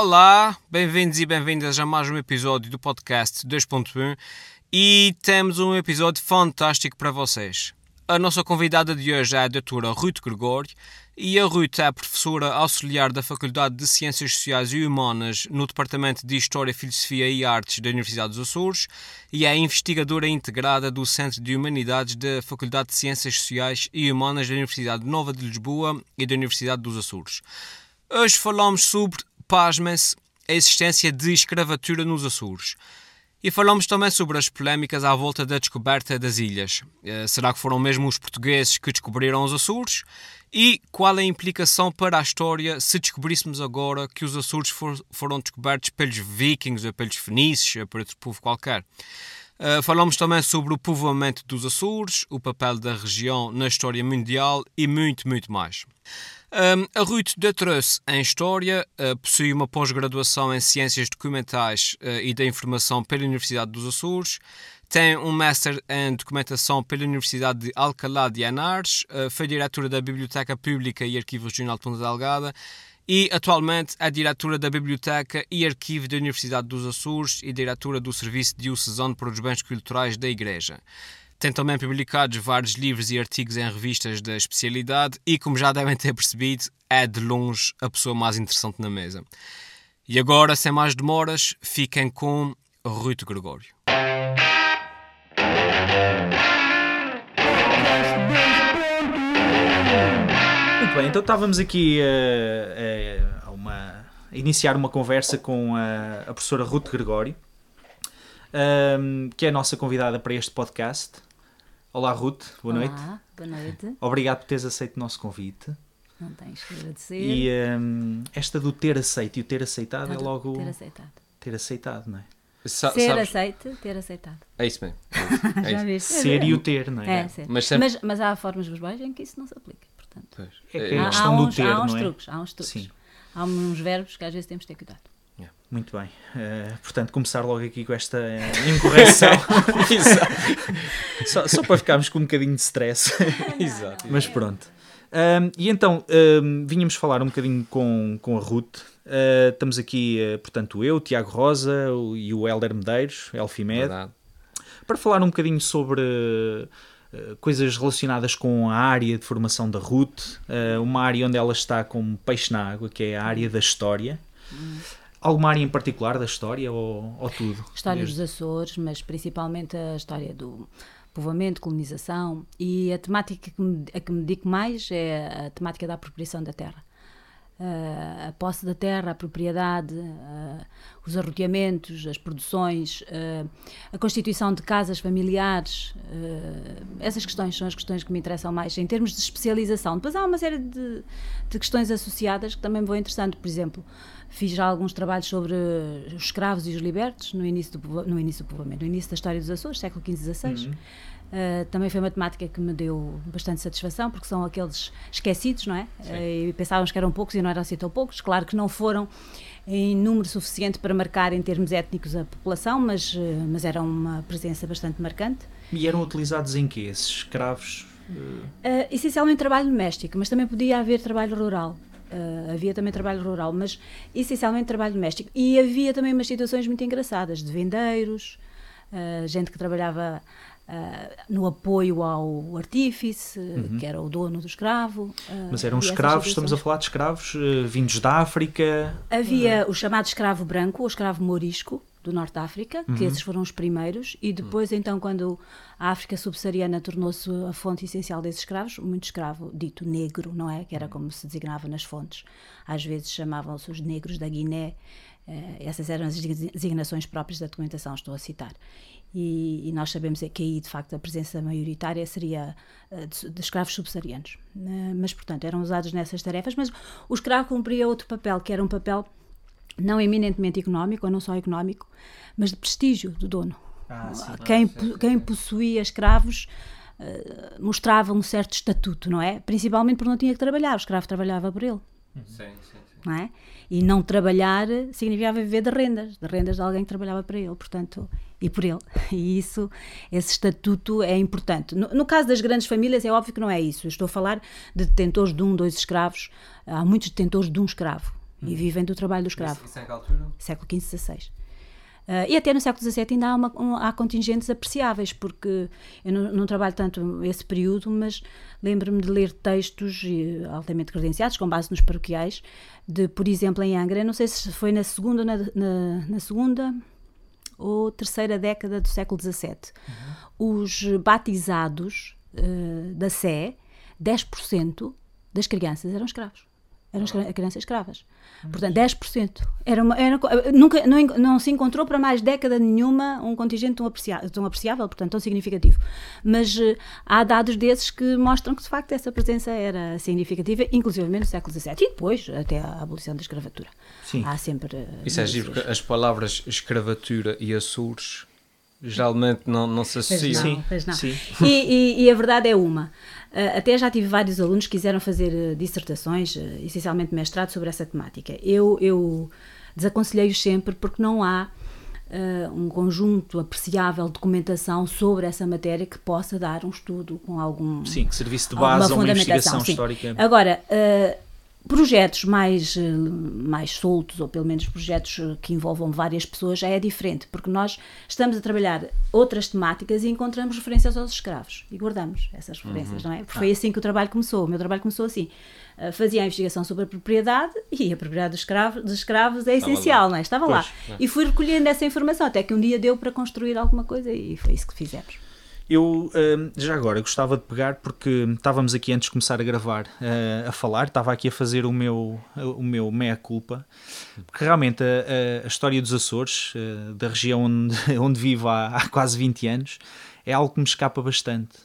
Olá, bem-vindos e bem-vindas a mais um episódio do podcast 2.1 e temos um episódio fantástico para vocês. A nossa convidada de hoje é a doutora Ruth Gregório e a Ruth é professora auxiliar da Faculdade de Ciências Sociais e Humanas no Departamento de História, Filosofia e Artes da Universidade dos Açores e é investigadora integrada do Centro de Humanidades da Faculdade de Ciências Sociais e Humanas da Universidade Nova de Lisboa e da Universidade dos Açores. Hoje falamos sobre, pasmem-se, a existência de escravatura nos Açores. E falamos também sobre as polémicas à volta da descoberta das ilhas. Eh, será que foram mesmo os portugueses que descobriram os Açores? E qual é a implicação para a história se descobríssemos agora que os Açores for, foram descobertos pelos vikings, ou pelos fenícios, ou por outro povo qualquer? Uh, falamos também sobre o povoamento dos Açores, o papel da região na história mundial e muito, muito mais. A Ruth Datreus, em História, uh, possui uma pós-graduação em Ciências Documentais uh, e da Informação pela Universidade dos Açores, tem um Master em Documentação pela Universidade de Alcalá de Henares, uh, foi diretora da Biblioteca Pública e Arquivo Regional de Ponta Delgada e atualmente é diretora da Biblioteca e Arquivo da Universidade dos Açores e diretora do Serviço Diocesano para os Bens Culturais da Igreja. Tem também publicados vários livros e artigos em revistas da especialidade e, como já devem ter percebido, é de longe a pessoa mais interessante na mesa. E agora, sem mais demoras, fiquem com Ruto Gregório. Muito bem, então estávamos aqui a, a, uma, a iniciar uma conversa com a, professora Ruth Gregório, um, que é a nossa convidada para este podcast. Olá, Ruth, boa Olá, noite. boa noite. Obrigado por teres aceito o nosso convite. Não tens que agradecer. E um, esta do ter aceito e o ter aceitado é logo Ter aceitado. ter aceitado, não é? Sa ser sabes- aceite, ter aceitado. É isso mesmo. É Já isso. viste? Ser e o ter, não é? É, ser. Mas Mas, sempre- mas, há formas verbais em que isso não se aplica. Portanto, Pois. É que É, a há, questão há do uns, ter, há uns não é? truques. Há uns truques. Sim. Há uns verbos que às vezes temos de ter cuidado. Muito bem. Uh, portanto, começar logo aqui com esta uh, incorreção. só, só para ficarmos com um bocadinho de stress. Exato. Mas pronto. Um, e então, um, vínhamos falar um bocadinho com, com a Ruth. Uh, estamos aqui, portanto, eu, Tiago Rosa o- e o Helder Medeiros, Elfimed, Verdade. para falar um bocadinho sobre coisas relacionadas com a área de formação da Ruth, uma área onde ela está como peixe na água, que é a área da história. Alguma área em particular da história ou, ou tudo? História Desde- dos Açores, mas principalmente a história do povoamento, colonização e a temática que me, a que me dedico mais é a temática da apropriação da terra. Ah, a posse da terra, a propriedade, ah, os arroteamentos, as produções, ah, a constituição de casas familiares, ah, essas questões são as questões que me interessam mais em termos de especialização. Depois há uma série de, de questões associadas que também me vão interessando. Por exemplo, fiz já alguns trabalhos sobre os escravos e os libertos no início do, no início do povoamento, no início da história dos Açores, século XV XVI. Uh, também foi uma temática que me deu bastante satisfação, porque são aqueles esquecidos, não é? Uh, e pensávamos que eram poucos e não eram assim tão poucos. Claro que não foram em número suficiente para marcar em termos étnicos a população, mas, uh, mas era uma presença bastante marcante. E eram utilizados em quê? Esses escravos? Uh, Uh, essencialmente trabalho doméstico, mas também podia haver trabalho rural. Uh, havia também trabalho rural, mas essencialmente trabalho doméstico. E havia também umas situações muito engraçadas de vendeiros, gente que trabalhava uh, no apoio ao artífice, que era o dono do escravo. uh, Mas eram escravos, estamos a falar de escravos uh, vindos da África. Havia o chamado escravo branco, ou escravo mourisco, do Norte de África, que esses foram os primeiros, e depois, então, quando a África subsaariana tornou-se a fonte essencial desses escravos, muito escravo dito negro, não é? Que era como se designava nas fontes. Às vezes chamavam-se os negros da Guiné, eh, essas eram as designações próprias da documentação, estou a citar. E, e nós sabemos é que aí, de facto, a presença maioritária seria eh, de, de escravos subsaarianos. Eh, Mas, portanto, eram usados nessas tarefas, mas o escravo cumpria outro papel, que era um papel não eminentemente económico, ou não só económico, mas de prestígio do dono. Ah, sim. quem, po- quem possuía escravos eh, mostrava um certo estatuto, não é? Principalmente porque não tinha que trabalhar, o escravo trabalhava por ele, Sim, sim, sim. Não é? E não trabalhar significava viver de rendas, de rendas de alguém que trabalhava para ele, portanto, e por ele. E isso, esse estatuto é importante. No, no caso das grandes famílias, é óbvio que não é isso. Eu estou a falar de detentores de um, dois escravos. Há muitos detentores de um escravo. e vivem do trabalho do escravo. Isso em que altura? século XV, XVI. Uh, e até no século XVII ainda há, uma- um- há contingentes apreciáveis, porque eu não, não trabalho tanto esse período, mas lembro-me de ler textos altamente credenciados, com base nos paroquiais, de, por exemplo, em Angra, não sei se foi na segunda, ou na, na, na segunda ou terceira década do século XVII, os batizados eh, da Sé, 10% das crianças eram escravos. Eram crianças escravas. Portanto, 10%. Era uma, era, nunca, não, não se encontrou para mais década nenhuma um contingente tão apreciável, tão apreciável portanto, tão significativo. Mas eh, há dados desses que mostram que, de facto, essa presença era significativa, inclusive no século XVII. E depois, até a abolição da escravatura. Sim. Há sempre. eh, Isso é giro, porque as palavras escravatura e Açores geralmente não, não se associam. Não, Sim, pois não. sim. E, e- e a verdade é uma. Uh, até já tive vários alunos que quiseram fazer uh, dissertações, uh, essencialmente mestrado, sobre essa temática. Eu, eu desaconselhei-os sempre porque não há uh, um conjunto apreciável de documentação sobre essa matéria que possa dar um estudo com algum Sim, que serviço de base a uma investigação sim. histórica. Agora, eh, projetos mais, eh, mais soltos, ou pelo menos projetos eh, que envolvam várias pessoas, já é diferente, porque nós estamos a trabalhar outras temáticas e encontramos referências aos escravos e guardamos essas referências, não é? Porque foi assim que o trabalho começou. O meu trabalho começou assim. Eh, Fazia a investigação sobre a propriedade e a propriedade dos escravos, dos escravos é essencial, não é? Estava lá. E fui recolhendo essa informação, até que um dia deu para construir alguma coisa e foi isso que fizemos. Eu hum, já agora gostava de pegar porque estávamos aqui antes de começar a gravar eh, a falar, estava aqui a fazer o meu, o meu meia-culpa, porque realmente a, a- a história dos Açores, eh, da região onde, onde vivo há, há quase 20 anos, é algo que me escapa bastante.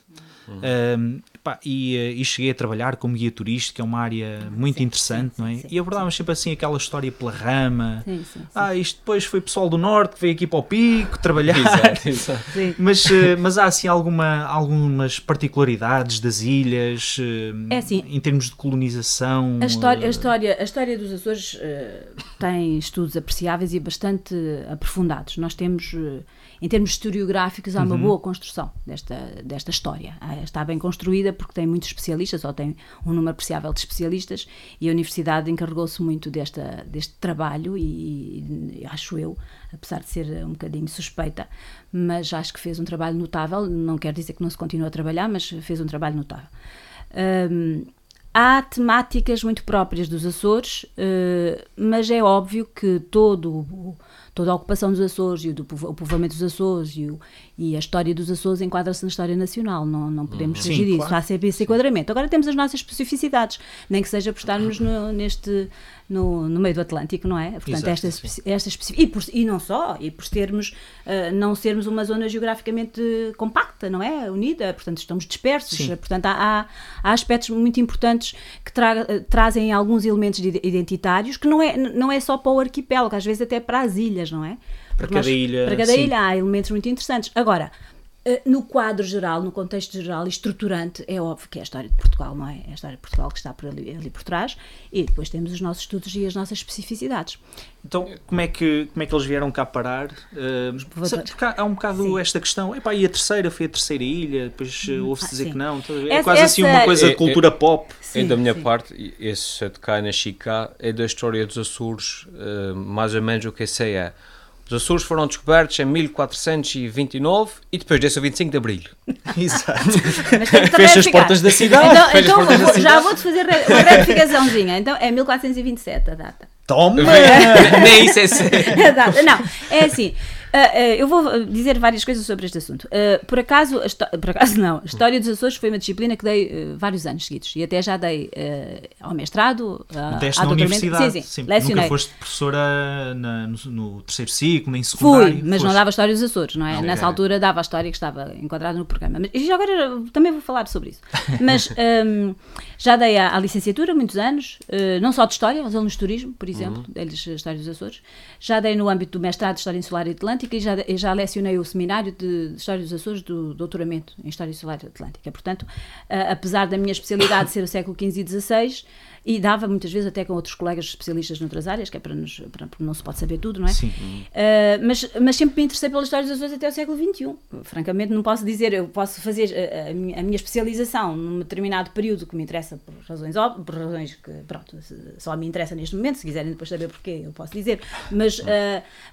Hum, pá, e, eh, e cheguei a trabalhar como guia turístico, que é uma área muito sim, interessante, sim, não é? sim, e abordávamos sempre assim aquela história pela rama. Sim, sim, sim. Ah, isto depois foi pessoal do Norte que veio aqui para o Pico trabalhar. Exato, exato. Mas, eh, mas há assim alguma, algumas particularidades das ilhas eh, É assim, em termos de colonização. A história, a história, a história dos Açores tem estudos apreciáveis e bastante aprofundados. Nós temos, em termos historiográficos, há uma boa construção desta, desta história. Ah, Está bem construída porque tem muitos especialistas, só tem um número apreciável de especialistas, e a Universidade encarregou-se muito desta, deste trabalho, e, e acho eu, apesar de ser um bocadinho suspeita, mas acho que fez um trabalho notável. Não quer dizer que não se continue a trabalhar, mas fez um trabalho notável. Hum, há temáticas muito próprias dos Açores, eh, mas é óbvio que todo, o- toda a ocupação dos Açores e o, do povo- o povoamento dos Açores e, o- e a história dos Açores enquadra-se na história nacional, não, não podemos Sim, fugir disso, claro. há sempre esse enquadramento. Agora temos as nossas especificidades, nem que seja por estarmos no, neste, no, no meio do Atlântico, não é? Portanto, Exato, esta, sim. esta e, por- e não só, e por termos, eh, não sermos uma zona geograficamente compacta, não é? Unida, portanto estamos dispersos, Sim. portanto há, há- há aspectos muito importantes que tra- trazem alguns elementos de- identitários que não é, não é só para o arquipélago, às vezes até para as ilhas, não é? Para cada ilha, Para cada sim. ilha há elementos muito interessantes. Agora, no quadro geral, no contexto geral e estruturante, é óbvio que é a história de Portugal, não é? É a história de Portugal que está por ali, ali por trás e depois temos os nossos estudos e as nossas especificidades. Então, como é, que, como é que eles vieram cá parar? Eh, povoadores. porque há há um bocado Sim. esta questão. Epá, e a terceira foi a terceira ilha, depois eh, ouve-se ah, dizer sim. que não. Então, É Essa- quase assim uma essa- coisa de É- cultura pop. E da minha sim. parte, esse de cá na Chica é da história dos Açores, eh, mais ou menos o que sei é. Os Açores foram descobertos em 1429 e depois desse o 25 de Abril. Exato. Fecha as portas da cidade, Então, fecha as então portas da vou- já cidade. vou-te fazer uma retificaçãozinha. Então é 1427 a data. Toma! Nem isso é sério. A data. Não, é assim. Ah, ah, eu vou dizer várias coisas sobre este assunto. Ah, por acaso, por acaso não, a História dos Açores foi uma disciplina que dei ah, vários anos seguidos e até já dei ah, ao mestrado, ah, Deste à na universidade. Sim, sim, lecionei. Nunca foste professora na- no, no terceiro ciclo, nem secundário. Fui, mas não Foste. dava História dos Açores, não é? Nessa altura dava a história que estava enquadrada no programa. Mas, e agora também vou falar sobre isso. Mas hum, já dei à, à licenciatura muitos anos, eh, não só de História, aos alunos de Turismo, por exemplo, deles a História dos Açores. Já dei no âmbito do mestrado de História Insular e Atlântica e já, já lecionei o seminário de, História dos Açores do doutoramento em História e Atlântica. Portanto, ah, apesar da minha especialidade ser o século XV e XVI, e dava muitas vezes até com outros colegas especialistas noutras áreas, que é para, nos, para não se pode saber tudo, não é? Sim. Uh, mas, mas sempre me interessei pela história dos Açores até o século XXI. Francamente, não posso dizer, eu posso fazer a, a, minha, a minha, especialização num determinado período que me interessa por razões óbvias, por razões que, pronto, só me interessa neste momento, se quiserem depois saber porquê, eu posso dizer, mas, uh,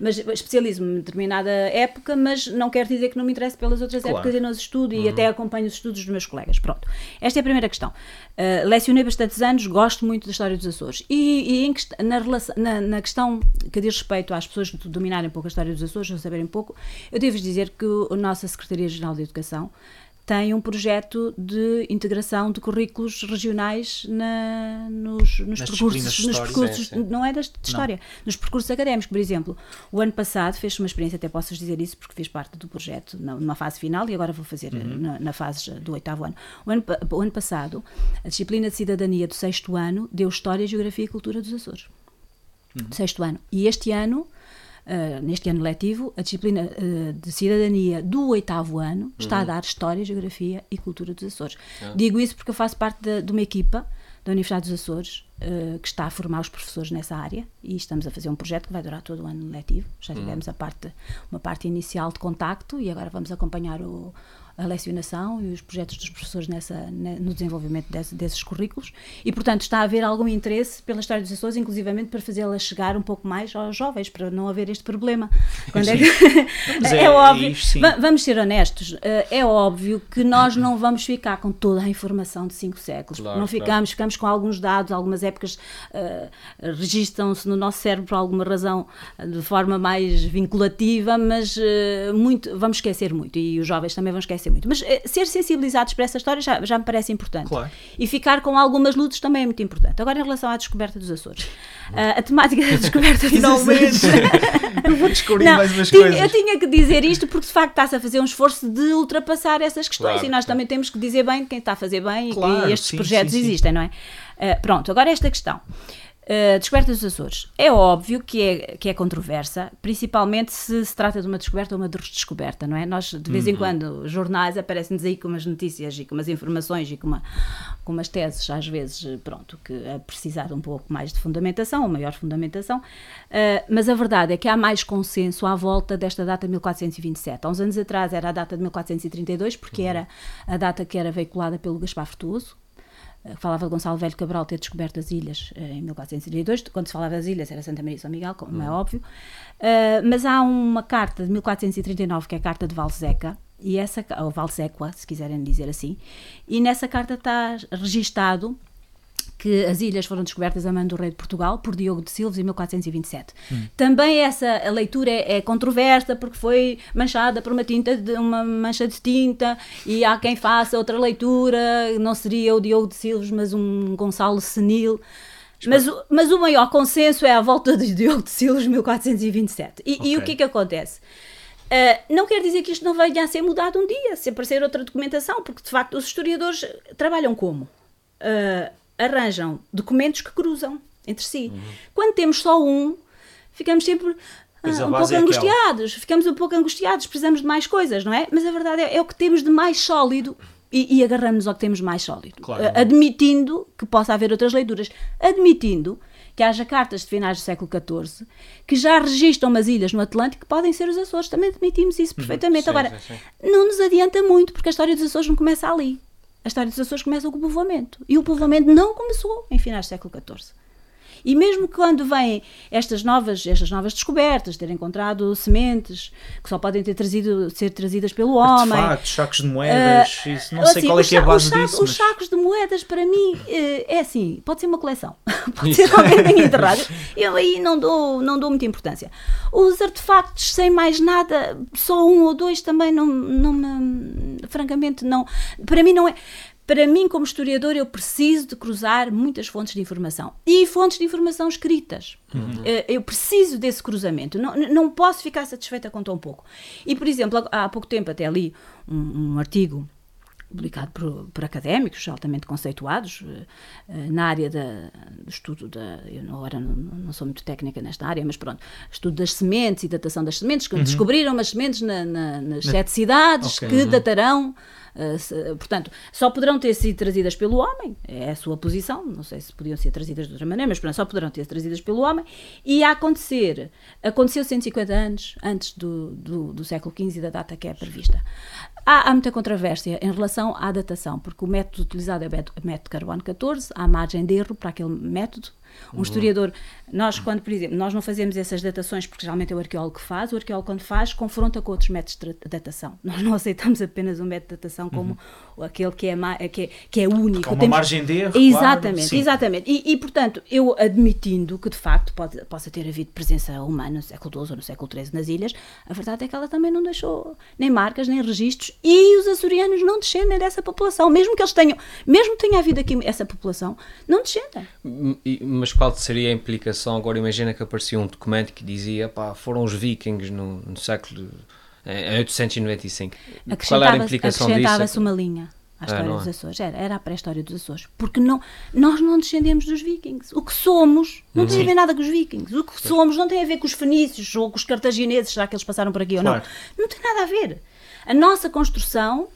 mas especializo-me em determinada época, mas não quer dizer que não me interesse pelas outras claro. épocas e não estudo uhum. e até acompanho os estudos dos meus colegas. Pronto. Esta é a primeira questão. Uh, lecionei bastantes anos, gosto muito da história dos Açores. E, e em, na, relação, na, na, questão que diz respeito às pessoas que dominarem um pouco a história dos Açores, ou saberem pouco, eu devo dizer que a nossa Secretaria-Geral de Educação tem um projeto de integração de currículos regionais na, nos, nos percursos, nos percursos não é de história, não. nos percursos académicos, por exemplo. O ano passado fez uma experiência, até posso dizer isso porque fiz parte do projeto numa fase final e agora vou fazer uhum. na, na, fase do oitavo ano. O, ano. o ano passado, a disciplina de cidadania do sexto ano deu História, Geografia e Cultura dos Açores. Uhum. Do sexto ano. E este ano uh, neste ano letivo, a disciplina uh, de cidadania do oitavo ano está uhum. a dar História, Geografia e Cultura dos Açores. Ah. Digo isso porque eu faço parte de, de uma equipa da Universidade dos Açores uh, que está a formar os professores nessa área e estamos a fazer um projeto que vai durar todo o ano letivo. Já uhum. tivemos uhum. a parte, uma parte inicial de contacto e agora vamos acompanhar o, a lecionação e os projetos dos professores nessa, no desenvolvimento desse, desses currículos. E, portanto, está a haver algum interesse pela história dos Açores, inclusivamente para fazê-la chegar um pouco mais aos jovens, para não haver este problema. Quando é, que... é, é, óbvio, é vamos ser honestos, eh, é óbvio que nós não vamos ficar com toda a informação de cinco séculos, claro, não ficamos, claro. ficamos com alguns dados, algumas épocas uh, registam-se no nosso cérebro por alguma razão de forma mais vinculativa, mas uh, muito, vamos esquecer muito. E os jovens também vão esquecer muito. Mas eh, ser sensibilizados para essa história já, já me parece importante. Claro. E ficar com algumas luzes também é muito importante. Agora, em relação à descoberta dos Açores, uh, a temática da descoberta dos Açores. eu vou descobrir Não, mais umas tinha, coisas. Eu tinha que dizer isto porque, de facto, está-se a fazer um esforço de ultrapassar essas questões claro, e nós também temos que dizer bem quem está a fazer bem claro, e que estes sim, projetos sim, sim. existem, não é? Uh, pronto, agora esta questão. Uh, descoberta dos Açores. É óbvio que é, que é controversa, principalmente se se trata de uma descoberta ou uma descoberta, não é? Nós, de vez uhum. em quando, jornais aparecem-nos aí com umas notícias e com umas informações e com, uma, com umas teses, às vezes, pronto, que a precisar de um pouco mais de fundamentação, ou maior fundamentação, uh, mas a verdade é que há mais consenso à volta desta data de 1427. Há uns anos atrás era a data de 1432, porque uhum. era a data que era veiculada pelo Gaspar Frutuoso, eh, falava de Gonçalo Velho Cabral ter descoberto as ilhas eh, em 1432, quando se falava das ilhas era Santa Maria e São Miguel, como é é óbvio, uh, mas há uma carta de 1439 que é a carta de Valseca, e essa, ou Valsequa, se quiserem dizer assim, e nessa carta está registado que as ilhas foram descobertas a mão do rei de Portugal por Diogo de Silves em 1427. Hum. Também essa leitura é, é, controversa porque foi manchada por uma tinta de uma mancha de tinta e há quem faça outra leitura, não seria o Diogo de Silves, mas um Gonçalo Senil. Mas, mas o maior consenso é à volta de Diogo de Silves 1427. E, okay. e o que é que acontece? Uh, não quer dizer que isto não venha a ser mudado um dia, se aparecer outra documentação, porque de facto os historiadores trabalham como? Uh, arranjam documentos que cruzam entre si. Uhum. Quando temos só um, ficamos sempre ah, um pouco é angustiados, ficamos um pouco angustiados, precisamos de mais coisas, não é? Mas a verdade é, é o que temos de mais sólido e, e agarramos ao que temos mais sólido, claro. admitindo que possa haver outras leituras, admitindo que haja cartas de finais do século XIV que já registram umas ilhas no Atlântico que podem ser os Açores, também admitimos isso uhum. perfeitamente. Sim, Agora, sim, sim. não nos adianta muito, porque a história dos Açores não começa ali. A história dos Açores começa com o povoamento. E o povoamento não começou em finais do século XIV. E mesmo quando vêm estas novas, estas novas descobertas, ter encontrado sementes que só podem ter trazido, ser trazidas pelo homem. Factos, sacos de moedas, uh, isso, não sei assim, qual é que é a base os disso. Os sacos de moedas, para mim, uh, é assim, pode ser uma coleção. pode ser alguém tenha enterrado. Eu aí não dou, não dou muita importância. Os artefactos, sem mais nada, só um ou dois também não, não me. Francamente, não. Para mim, não é para mim, como historiador, eu preciso de cruzar muitas fontes de informação e fontes de informação escritas. Uhum. Eh, eu preciso desse cruzamento. Não, não posso ficar satisfeita com tão pouco. E, por exemplo, há pouco tempo até li um, um artigo publicado por, por, académicos altamente conceituados uh, na área da, do estudo da eu agora não, não, sou muito técnica nesta área mas pronto estudo das sementes e datação das sementes que uhum. descobriram umas sementes na, na, nas sete cidades okay. que uhum. datarão portanto, só poderão ter sido trazidas pelo homem, é a sua posição, não sei se podiam ser trazidas de outra maneira, mas portanto, só poderão ter trazidas pelo homem, e a acontecer, aconteceu 150 anos antes do, do, do século XV e da data que é prevista. Há, há, muita controvérsia em relação à datação, porque o método utilizado é o método carbono 14, há margem de erro para aquele método, um uhum. historiador, nós quando, por exemplo, nós não fazemos essas datações porque geralmente é o arqueólogo que faz, o arqueólogo quando faz confronta com outros métodos de datação. Nós não aceitamos apenas um método de datação como uhum. aquele que é, que é, que é único. Com uma Temos... margem de erro, Exatamente, claro, exatamente. E, e, portanto, eu admitindo que de facto pode, possa ter havido presença humana no século XII ou no século XIII nas ilhas, a verdade é que ela também não deixou nem marcas, nem registros e os açorianos não descendem dessa população, mesmo que eles tenham, mesmo que tenha havido aqui essa população, não descendem. Mas mas qual seria a implicação? Agora imagina que aparecia um documento que dizia pá, foram os vikings no, no século em 895. Qual era a implicação disso? Acrescentava-se uma linha à história é, dos é? Açores. Era, era a pré-história dos Açores. Porque não, nós não descendemos dos vikings. O que somos não tem a ver nada com os vikings. O que somos não tem a ver com os fenícios ou com os cartagineses, já que eles passaram por aqui claro. ou não. Não tem nada a ver. A nossa construção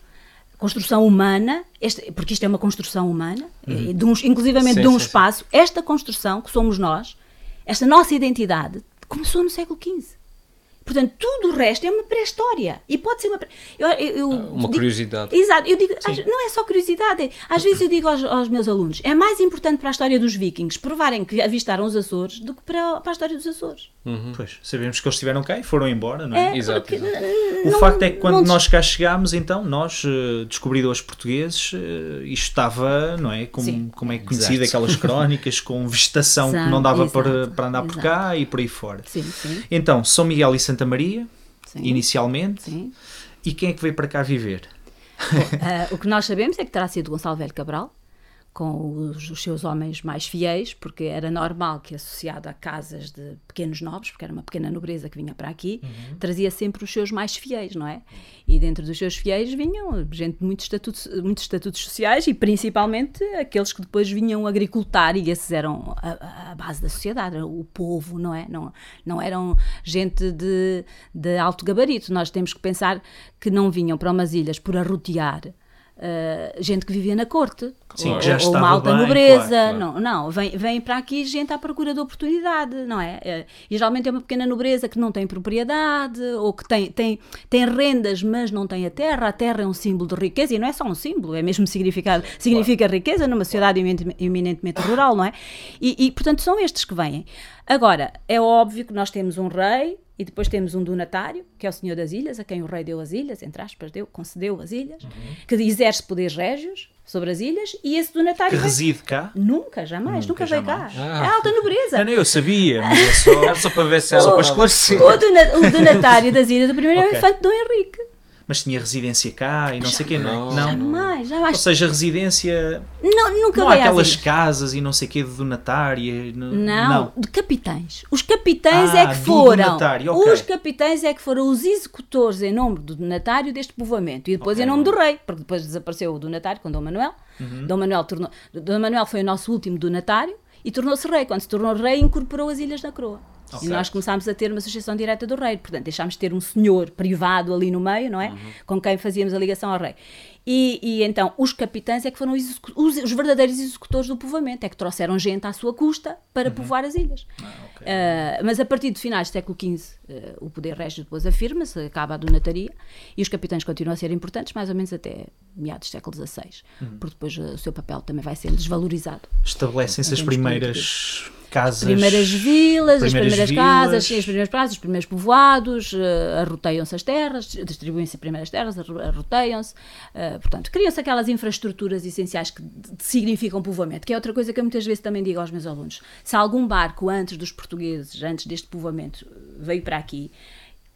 construção humana, este, porque isto é uma construção humana, uhum. de um, inclusivamente sim, de um sim, espaço, sim. esta construção que somos nós, esta nossa identidade, começou no século XV. Portanto, tudo o resto é uma pré-história. E pode ser uma. Eu, eu, ah, uma digo, curiosidade. Exato. Eu digo, não é só curiosidade. Às vezes eu digo aos, aos, meus alunos: é mais importante para a história dos vikings provarem que avistaram os Açores do que para, para a história dos Açores. Uhum. Pois, sabemos que eles estiveram cá e foram embora, não é? é exato, exato. O não, facto é que quando nós cá chegámos, então, nós, uh, descobridores portugueses, uh, isto estava, não é? Como, como é conhecido, exato. aquelas crónicas com vegetação que não dava para, para andar por cá e por aí fora. Sim, sim. Então, São Miguel e Santa Maria, sim. inicialmente. Sim. E quem é que veio para cá viver? uh, o que nós sabemos é que terá sido Gonçalo Velho Cabral, com os, os, seus homens mais fiéis, porque era normal que, associado a casas de pequenos nobres, porque era uma pequena nobreza que vinha para aqui, uhum. trazia sempre os seus mais fiéis, não é? E dentro dos seus fiéis vinham gente de muitos estatutos, muitos estatutos sociais e principalmente aqueles que depois vinham agricultar, e esses eram a, a base da sociedade, o povo, não é? Não, não eram gente de, de alto gabarito. Nós temos que pensar que não vinham para umas ilhas por arrotear Uh, gente que vivia na corte, Sim, ou, já ou uma alta bem, nobreza, claro, claro. não, não, vem, vem para aqui gente à procura de oportunidade, não é? Uh, e geralmente é uma pequena nobreza que não tem propriedade, ou que tem, tem, tem rendas, mas não tem a terra, a terra é um símbolo de riqueza, e não é só um símbolo, é mesmo significado, significa claro. riqueza numa sociedade eminentemente rural, não é? E, e, portanto são estes que vêm. Agora, é óbvio que nós temos um rei, e depois temos um donatário, que é o Senhor das Ilhas, a quem o rei deu as ilhas, entre aspas, deu, concedeu as ilhas, uhum. que exerce poderes régios sobre as ilhas, e esse donatário... Que reside cá? Nunca, jamais, nunca, nunca veio cá. Ah. É alta nobreza. Não, eu sabia, mas é só, só para ver se ela... Só para esclarecer. O, donatário das ilhas, o primeiro okay. é o infante Dom Henrique mas tinha residência cá e não sei o quê. Não, não. Jamais, jamais. Ou seja, residência. Não, nunca não há aquelas casas e não sei o quê de donatária. Não, não, de capitães. Os capitães ah, é que foram. Okay. Os capitães é que foram os executores em nome do donatário deste povoamento e depois okay. em nome do rei, porque depois desapareceu o donatário com Dom Manuel. Uhum. Dom Manuel tornou, Dom Manuel foi o nosso último donatário e tornou-se rei. Quando se tornou rei, incorporou as ilhas na coroa. Okay. E nós começámos a ter uma sucessão direta do rei. Portanto, deixámos de ter um senhor privado ali no meio, não é? Uhum. Com quem fazíamos a ligação ao rei. E, e então, os capitães é que foram os, os, verdadeiros executores do povoamento, é que trouxeram gente à sua custa para uhum. povoar as ilhas. Ah, okay. uh, mas a partir de finais do século XV, uh, o poder régio depois afirma-se, acaba a donataria, e os capitães continuam a ser importantes, mais ou menos até meados do século XVI, uhum. porque depois uh, o seu papel também vai sendo desvalorizado. Estabelecem-se as primeiras casas. Primeiras vilas, primeiras as primeiras vilas. casas, sim, as primeiras casas, os primeiros povoados, uh, arroteiam-se as terras, distribuem-se as primeiras terras, arroteiam-se. Uh, portanto, criam-se aquelas infraestruturas essenciais que significam povoamento, que é outra coisa que eu muitas vezes também digo aos meus alunos. Se algum barco antes dos portugueses, antes deste povoamento, veio para aqui,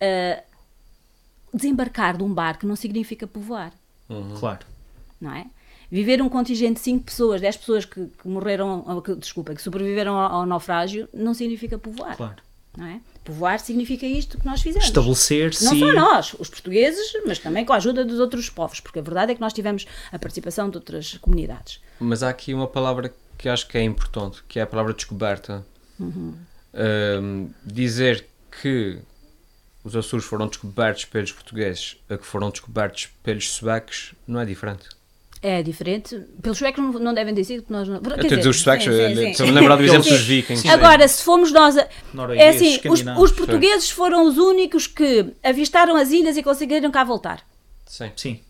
uh, desembarcar de um barco não significa povoar. Uhum. Claro. Não é? Viver um contingente de 5 pessoas, 10 pessoas que, que morreram, que, desculpa, que sobreviveram ao, ao, naufrágio, não significa povoar. Claro. Não é? Povoar significa isto que nós fizemos. Estabelecer-se. Não só nós, os portugueses, mas também com a ajuda dos outros povos, porque a verdade é que nós tivemos a participação de outras comunidades. Mas há aqui uma palavra que acho que é importante, que é a palavra descoberta. Uhum. Um, dizer que os Açores foram descobertos pelos portugueses a que foram descobertos pelos suecos, não é diferente. É diferente. Pelos suecos não, não devem ter sido, porque nós não. quer dizer dizer, os suecos, sim, sim, eh, sim. estou-me a lembrar do Sim. exemplo dos Sim. vikings. Agora, se fomos nós. A, é assim, os, os portugueses foram os únicos que avistaram as ilhas e conseguiram cá voltar. Sim. Sim,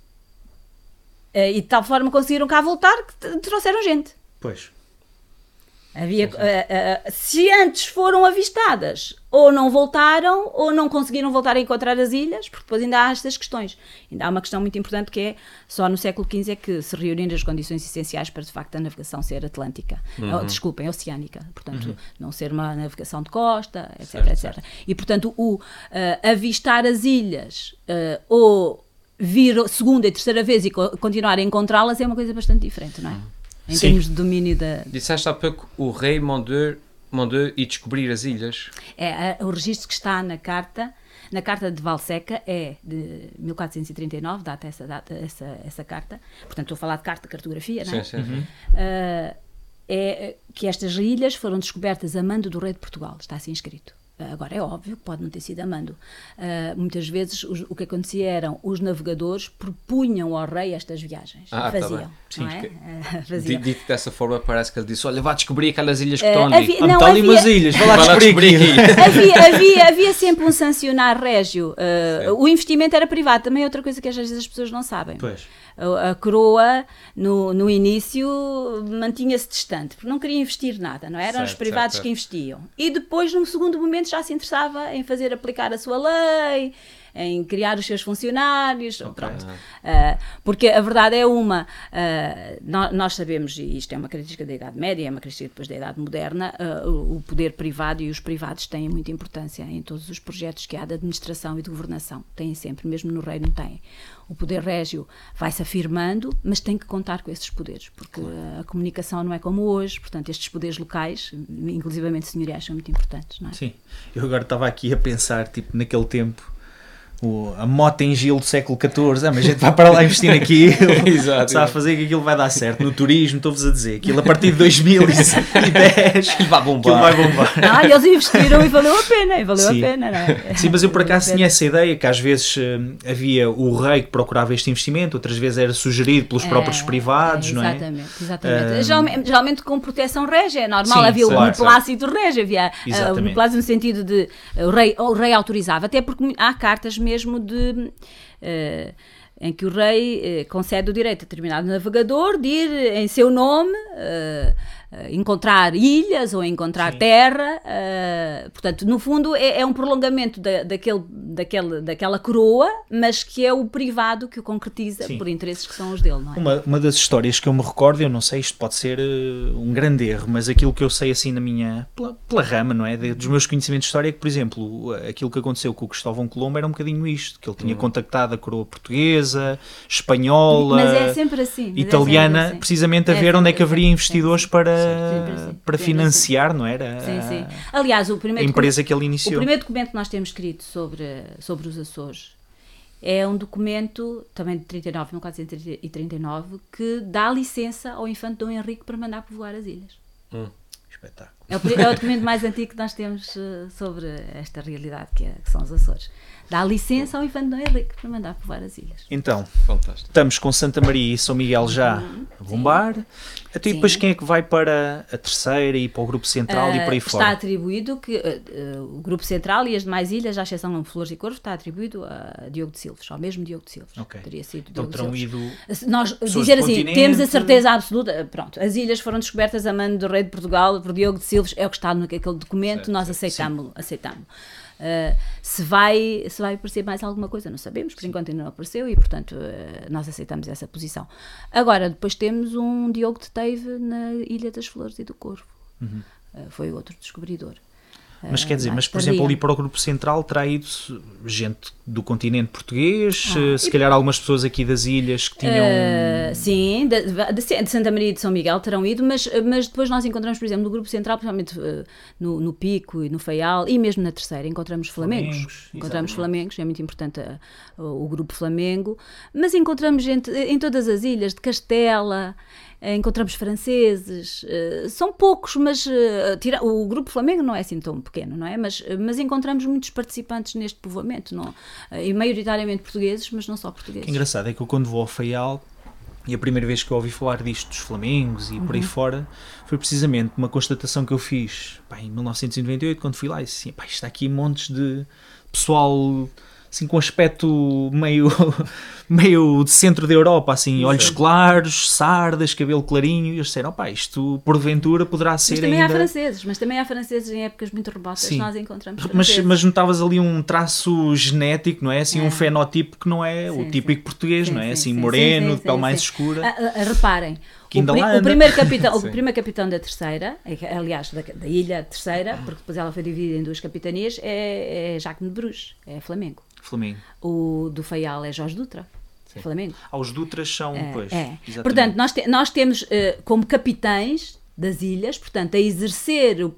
Eh, E de tal forma conseguiram cá voltar que trouxeram gente. pois. Havia, eh, eh, se antes foram avistadas, ou não voltaram, ou não conseguiram voltar a encontrar as ilhas, porque depois ainda há estas questões. Ainda há uma questão muito importante que é só no século XV é que se reuniram as condições essenciais para de facto a navegação ser atlântica. Oh, desculpem, oceânica. Portanto, não ser uma navegação de costa, etc. Certo, etc. certo. E portanto, o eh, avistar as ilhas ou vir segunda e terceira vez e co- continuar a encontrá-las é uma coisa bastante diferente, não é? Em Sim. termos de domínio da, Disseste há pouco o rei mandou, mandou ir descobrir as ilhas. É, a- o registro que está na carta, na carta de Valseca é de 1439, data essa, data, essa, essa carta. Portanto, estou a falar de carta de cartografia, não é? Sim, sim, sim. Ah, é que estas ilhas foram descobertas a mando do rei de Portugal, está assim escrito. Ah, Agora, é óbvio que pode não ter sido a mando. Ah, muitas vezes os- o que acontecia eram os navegadores propunham ao rei estas viagens. Ah, tá faziam. Sim, não é? Di- faziam. Dito dessa forma, parece que ele disse: Olha, vá descobrir aquelas ilhas que Eh, estão ali. havia- Não, havia- umas ilhas, vai lá descobrir aqui. havia, havia, havia sempre um sancionar régio. Uh, o investimento era privado, também é outra coisa que às vezes as pessoas não sabem. Pois. A, a coroa, no, no início, mantinha-se distante, porque não queria investir nada, não é? eram os Certo, privados certo, que investiam. E depois, num segundo momento, já se interessava em fazer aplicar a sua lei, em criar os seus funcionários, pronto. Uh, porque a verdade é uma, uh, nó- nós, sabemos, e isto é uma característica da Idade Média, é uma característica depois da Idade Moderna, uh, o, o poder privado e os privados têm muita importância em todos os projetos que há de administração e de governação. Têm sempre, mesmo no reino têm. O poder régio vai-se afirmando, mas tem que contar com esses poderes, porque uh, a comunicação não é como hoje, portanto estes poderes locais, inclusivamente senhoriais, são muito importantes, não é? Sim, eu agora estava aqui a pensar, tipo, naquele tempo, o- a moto em Gil do século XIV, ah, mas a gente vai para lá investir naquilo, Exato, sabe exato. fazer que aquilo vai dar certo. No turismo, estou-vos a dizer, aquilo a partir de 2010, Aquilo vai bombar. aquilo vai bombar. Ah, eles investiram e valeu a pena, e valeu Sim. a pena, não é? Sim, mas eu por acaso tinha essa ideia que às vezes hum, havia o rei que procurava este investimento, outras vezes era sugerido pelos próprios É, privados, é, não é? Exatamente, exatamente. Ahm, geralmente, geralmente com proteção régia, é normal. Sim, havia o claro, beneplácito régio, havia ah, o Exatamente. beneplácito no sentido de ah, o rei, o rei autorizava, até porque há cartas mesmo de. ah, em que o rei eh, concede o direito a determinado navegador de ir em seu nome encontrar ilhas ou encontrar Sim. terra. ah, portanto, no fundo, é, é um prolongamento da, daquele, daquele, daquela coroa, mas que é o privado que o concretiza Sim. por interesses que são os dele, não é? Uma, uma das histórias que eu me recordo, eu não sei, isto pode ser eh, um grande erro, mas aquilo que eu sei assim na minha, pela, pela rama, não é? De- dos meus conhecimentos de história é que, por exemplo, aquilo que aconteceu com o Cristóvão Colombo era um bocadinho isto, que ele tinha contactado a coroa portuguesa, espanhola, Mas é sempre assim. mas é italiana, sempre assim. precisamente a É ver onde é que haveria assim, investidores sim, para, financiar, não era? Sim, sim. A- Aliás, o A primeiro, empresa que ele o iniciou. primeiro documento que nós temos escrito sobre, sobre os Açores é um documento, também de 39, 1439, que dá licença ao infante Dom Henrique para mandar povoar as ilhas. Espetáculo. É o, é o documento mais antigo que nós temos eh, sobre esta realidade que, é- que são os Açores. Dá licença ao infante Dom Henrique para mandar povoar as ilhas. Então, Fantástico. estamos com Santa Maria e São Miguel já a bombar. Até Sim. depois quem é que vai para a terceira e para o grupo central e Ah, por aí está fora? atribuído que ah, ah, o Grupo Central e as demais ilhas, à exceção de Flores e Corvos, está atribuído a Diogo de Silves, ao mesmo Diogo de Silves. Ok. Teria sido Então Diogo terão de Silves. ido. Nós dizer assim, continente. temos a certeza absoluta, pronto, as ilhas foram descobertas a mano do rei de Portugal por Diogo de Silves, é o que está naquele documento, Certo, nós certo, aceitamos, aceitamos. Ah, se vai se vai aparecer mais alguma coisa, não sabemos, por enquanto ainda não apareceu e, portanto, ah, nós aceitamos essa posição. Agora, depois temos um Diogo de Teive na Ilha das Flores e do Corvo. Ah, foi outro descobridor. Mas Ah, quer dizer, mais mas por exemplo ali para o grupo central terá ido gente do continente português, Ah, eh, se calhar algumas pessoas aqui das ilhas que tinham. Uh, sim, de, de- Santa Maria e de São Miguel terão ido, mas, mas depois nós encontramos, por exemplo, no Grupo Central, principalmente uh, no, no Pico e no Faial, e mesmo na Terceira, encontramos Flamengos. Flamengos, encontramos exatamente. Flamengos, é muito importante o, o Grupo Flamengo, mas encontramos gente em todas as ilhas, de Castela, eh, encontramos franceses, eh, são poucos, mas eh, tira, o grupo Flamengo não é assim tão pequeno, não é? Mas, mas encontramos muitos participantes neste povoamento, não? e maioritariamente portugueses, mas não só portugueses. O engraçado é que eu quando vou ao Faial, e a primeira vez que eu ouvi falar disto dos Flamengos e uhum. por aí uhum. fora, foi precisamente uma constatação que eu fiz pá, em 1998, quando fui lá e disse assim, pá, está aqui montes de pessoal assim com aspecto meio meio de centro da Europa, assim, olhos Sim. claros, sardas, cabelo clarinho, e eles disseram, opá, isto porventura poderá ser mas também ainda... há franceses, mas também há franceses em épocas muito remotas, Sim. nós encontramos mas, mas notavas ali um traço genético, não é? Assim, é. um fenótipo que não é sim, o típico sim. português, não é? Assim, moreno, de pele mais escura. Ah, ah, reparem, o, pri o, primeiro capitão, o primeiro capitão da terceira, é aliás, da, da ilha terceira, porque depois ela foi dividida em duas capitanias, é, é Jacques de Bruges, é Flamengo. Flamengo. O do Faial é Jorge Dutra. Sim. Flamengo. Ah, os Dutras são, é, pois. É. Portanto, nós, te, nós temos uh, como capitães das ilhas, portanto, a exercer uh,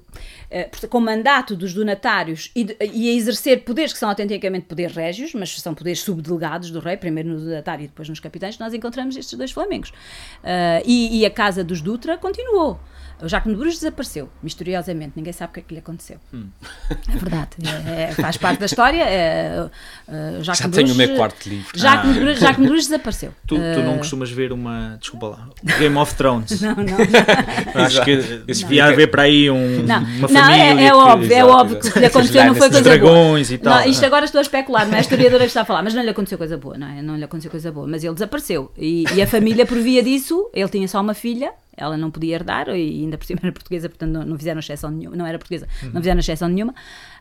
com mandato dos donatários e, de, e, a exercer poderes que são autenticamente poderes régios, mas são poderes subdelegados do rei, primeiro no donatário e depois nos capitães, nós encontramos estes dois flamengos. Uh, e, e, a casa dos Dutra continuou. O Jacques de Bruges desapareceu, misteriosamente, ninguém sabe o que é que lhe aconteceu. Hum. É verdade, é, é, faz parte da história. É, uh, Jacques Já Bruges, tenho o meu quarto livro. Jacques, ah. de Bruges, Jacques de Bruges desapareceu. Tu, tu não uh, costumas ver uma, desculpa lá, Game of Thrones? Não, não. não. Acho que devia haver para aí um, não. uma família. Não, é, é óbvio, é óbvio que o que lhe aconteceu não foi coisa dragões boa. E tal. Não, isto agora estou a especular, não é a historiadora que está a falar, mas não lhe aconteceu coisa boa, não é? Não lhe aconteceu coisa boa, mas ele desapareceu. E, e a família, por via disso, ele tinha só uma filha ela não podia herdar e ainda por cima era portuguesa, portanto não, não fizeram exceção nenhuma, não era portuguesa, uhum. não fizeram exceção nenhuma.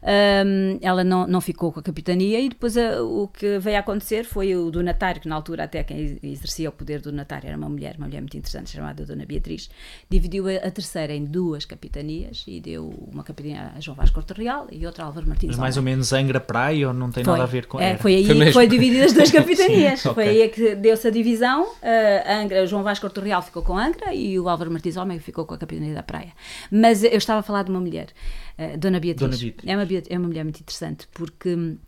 Um, ela não, não ficou com a capitania e depois a, o que veio a acontecer foi o donatário, que na altura até quem exercia o poder do donatário era uma mulher, uma mulher muito interessante chamada Dona Beatriz, dividiu a, a terceira em duas capitanias e deu uma capitania a João Vasco Corte Real e outra a Álvaro Martins. Mas mais ou menos Angra Praia ou não tem foi, nada a ver com é, Foi aí foi que foi dividida as duas capitanias. Sim, foi okay. aí que deu-se a divisão. Uh, Angra, João Vasco Corte Real ficou com Angra e o Álvaro Martins Homem ficou com a capitania da Praia. Mas eu estava a falar de uma mulher. Eh, Dona Beatriz. Dona Beatriz. É, uma, é uma mulher muito interessante porque hum,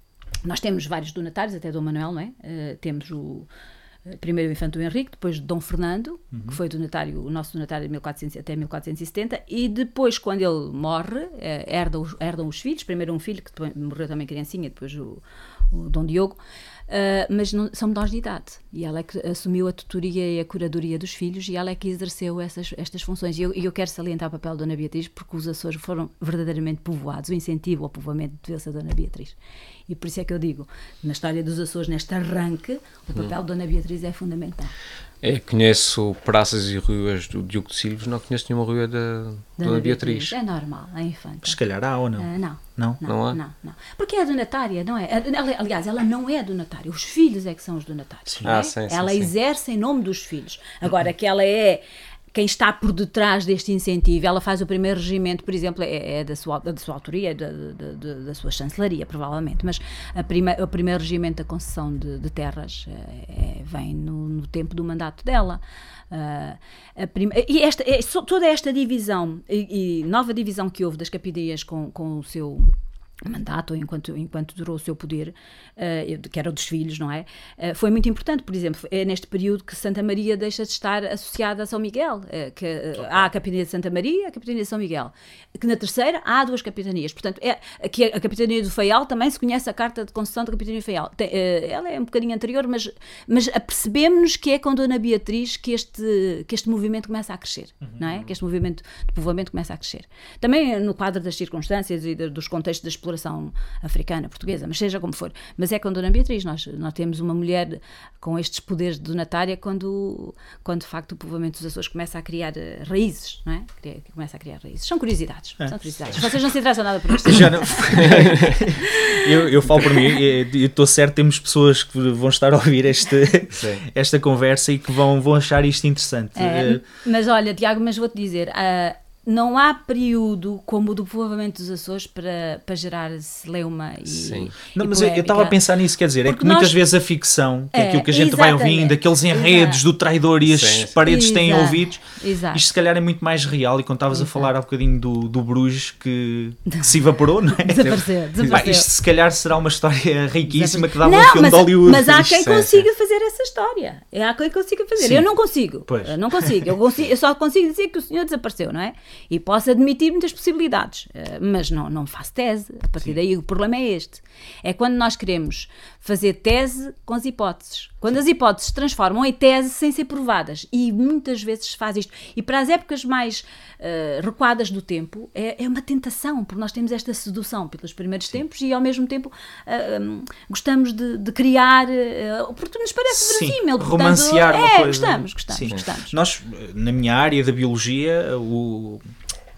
nós temos vários donatários, até Dom Manuel, não é? Uh, temos o eh, primeiro o Infante Henrique, depois Dom Fernando, uhum. que foi donatário, o nosso donatário de 1400, até 1470, e depois, quando ele morre, herdam, herdam os filhos, primeiro um filho, que depois, morreu também criancinha, depois o, o Dom Diogo, Uh, mas não, são menores de idade. E ela é que assumiu a tutoria e a curadoria dos filhos e ela é que exerceu essas, estas funções. E eu, eu quero salientar o papel da Dona Beatriz porque os Açores foram verdadeiramente povoados. O incentivo ao povoamento deveu-se a Dona Beatriz. E por isso é que eu digo, na história dos Açores, neste arranque, o papel hum. da Dona Beatriz é fundamental. É, conheço praças e ruas do Diogo de Silves, não conheço nenhuma rua da, Dona Beatriz. Beatriz. É normal, é infante. Se calhar há ou não? Uh, não. Não? Não, não, não, não, Porque é donatária, não é? Aliás, ela não é donatária, os filhos é que são os donatários. Sim. Ah, é? sim, sim, ela sim. exerce em nome dos filhos. Agora, que ela é quem está por detrás deste incentivo. Ela faz o primeiro regimento, por exemplo, é, é da, sua, da sua autoria, é da, da, da, sua chancelaria, provavelmente, mas a prima, o primeiro regimento da concessão de, de terras é, é vem no, no, tempo do mandato dela. Uh, prima, e esta, é, toda esta divisão e, e, nova divisão que houve das capitanias com, com o seu mandato, enquanto, enquanto durou o seu poder, uh, que era o dos filhos, não é? Uh, foi muito importante, por exemplo, é neste período que Santa Maria deixa de estar associada a São Miguel, uh, que há a Capitania de Santa Maria e a Capitania de São Miguel, que na terceira há duas capitanias, portanto, é, aqui a Capitania do Faial também se conhece a carta de concessão da Capitania do Faial, Tem, ela é um bocadinho anterior, mas, mas apercebemos-nos que é com Dona Beatriz que este, que este movimento começa a crescer, uhum. não é? Que este movimento de povoamento começa a crescer. Também no quadro das circunstâncias e dos contextos da exploração exploração africana, portuguesa, mas seja como for. Mas é com Dona Beatriz, nós, nós temos uma mulher com estes poderes de donatária quando, quando de facto o povoamento dos Açores começa a criar eh, raízes, não é? Começa a criar raízes. São curiosidades, é. são curiosidades. Vocês não se interessam nada por isto. Já não. eu, eu falo por mim, eu estou certo, temos pessoas que vão estar a ouvir este, esta conversa e que vão, vão achar isto interessante. É, mas olha, Tiago, mas vou-te dizer, uh, não há período como o do povoamento dos Açores para, para gerar celeuma e. Sim. Não, e mas eu eu estava a pensar nisso, quer dizer, é Porque que muitas nós- vezes a ficção, que é É, aquilo que a gente vai ouvindo, aqueles enredos Exato. do traidor e as Sim, sim. paredes têm Exato. ouvidos, Exato. isto se calhar é muito mais real. E quando estavas a falar há bocadinho do, do Bruges que, que se evaporou, não é? Desapareceu, Pá, desapareceu. isto se calhar será uma história riquíssima que dava não, um filme mas, de Hollywood. Mas há quem é- consiga fazer essa história. É há quem consiga fazer. Sim. Eu não consigo. Pois. Eu não consigo. Eu, consigo. eu só consigo dizer que o senhor desapareceu, não é? E posso admitir muitas possibilidades. eh, Mas não, não faço tese. A partir daí o problema é este. É quando nós queremos fazer tese com as hipóteses. Quando as hipóteses se transformam em tese sem ser provadas. E muitas vezes faz isto. E para as épocas mais eh, recuadas do tempo, é, é uma tentação, porque nós temos esta sedução pelos primeiros tempos e ao mesmo tempo ah, hum, gostamos de, de criar, eh, porque nos parece Sim, verosímil. portanto, romancear uma é, coisa. Gostamos, gostamos, Sim. gostamos. Nós, na minha área da biologia, o,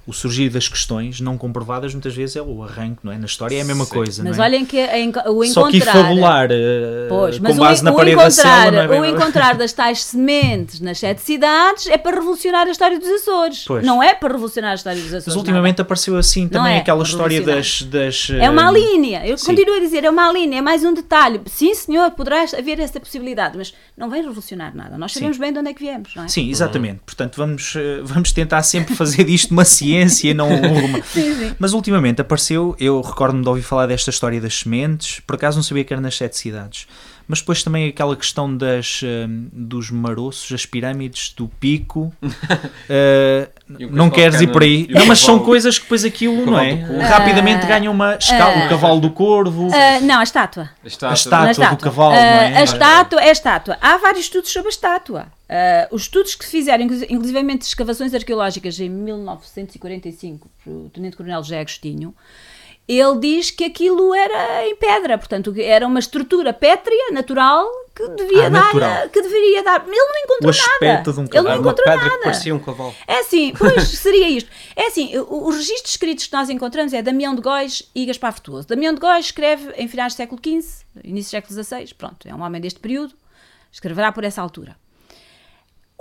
o surgir das questões não comprovadas muitas vezes é o arranque, não é? Na história é a mesma Sim. coisa, Mas não é? olhem que o encontrar. Só que ir fabular eh, Pois, com base o, na o parede da célula, não é o encontrar das tais sementes nas sete cidades é para revolucionar a história dos Açores. Pois. Não é para revolucionar a história dos Açores. Mas ultimamente apareceu assim também é aquela história das, das É uma eh, linha, eu sim. continuo a dizer, é uma linha, é mais um detalhe. Sim, senhor, poderá haver essa possibilidade, mas não vem revolucionar nada. Nós sabemos bem de onde é que viemos, não é? Sim, exatamente. Portanto, vamos, eh, vamos tentar sempre fazer disto uma ciência e não uma. Sim, sim. Mas ultimamente apareceu, eu recordo-me de ouvir falar desta história das sementes, por acaso não sabia que era nas sete cidades. Mas depois também aquela questão das, eh, dos maroços, as pirâmides, do pico. o não queres ir por aí. Não, mas são coisas que depois aquilo, não é? Rapidamente Ah, ganha uma escala. o cavalo do corvo, Ah, não, a estátua. Está, a estátua Na do cavalo, não Ah, é? A estátua é a estátua. Há vários estudos sobre a estátua. Ah, os estudos que se fizeram, inclu- inclusivamente escavações arqueológicas em 1945, pelo Tenente Coronel José Agostinho, ele diz que aquilo era em pedra, portanto, que era uma estrutura pétrea, natural, que devia Ah, dar. natural. Que deveria dar. Ele não encontrou O aspecto nada. de um Ele não uma encontrou pedra nada. que parecia um cavalo. É assim, pois seria isto. É assim, o- os registros escritos que nós encontramos é Damião de Góis e Gaspar Frutuoso. Damião de Góis escreve em finais do século XV, início do século XVI, pronto, é um homem deste período, escreverá por essa altura.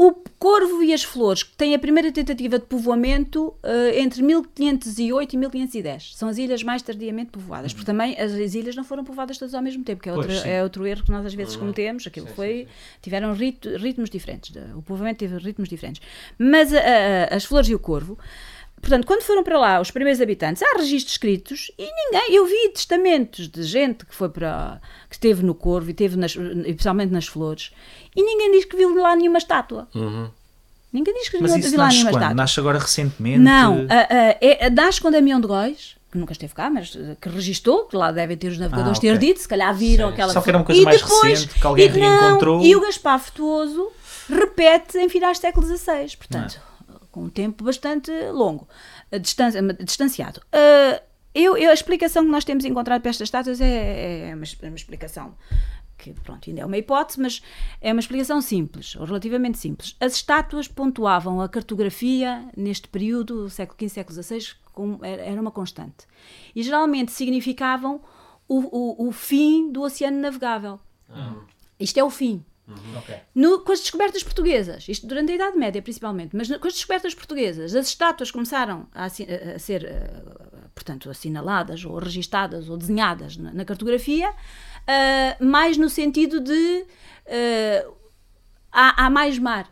O Corvo e as Flores, que têm a primeira tentativa de povoamento eh, entre 1508 e 1510. São as ilhas mais tardiamente povoadas, porque também as, as ilhas não foram povoadas todas ao mesmo tempo, que é, Pois, outra- sim. é outro erro que nós às vezes cometemos. Aquilo foi, tiveram rit- ritmos diferentes, o povoamento teve ritmos diferentes. Mas a- as Flores e o Corvo, portanto, quando foram para lá os primeiros habitantes, há registros escritos e ninguém, eu vi testamentos de gente que foi para, que esteve no Corvo e esteve nas, especialmente nas Flores, e ninguém diz que viu lá nenhuma estátua. Ninguém diz que Mas viu, viu lá nenhuma quando? estátua. Nasce agora recentemente? Não, a, a, é, nasce com Damião de Góis, que nunca esteve cá, mas eh, que registou, que lá devem ter os navegadores Ah, ter ok. dito, se calhar viram aquela Só que era uma coisa E mais depois- recente, que alguém e não, reencontrou. E o Gaspar Frutuoso repete em finais do século XVI, portanto, com um tempo bastante longo, distan- distanciado. Eh, eu, eu- a explicação que nós temos encontrado para estas estátuas é, é uma, uma explicação que, pronto, ainda é uma hipótese, mas é uma explicação simples, ou relativamente simples. As estátuas pontuavam a cartografia neste período, século XV, século XVI, com- era uma constante. E geralmente significavam o, o, o fim do oceano navegável. Isto é o fim. Ok. No- com as descobertas portuguesas, isto durante a Idade Média principalmente, mas no- com as descobertas portuguesas, as estátuas começaram a, a- ser, eh, portanto, assinaladas ou registadas ou desenhadas na, na cartografia, eh, mais no sentido de eh, há, há mais mar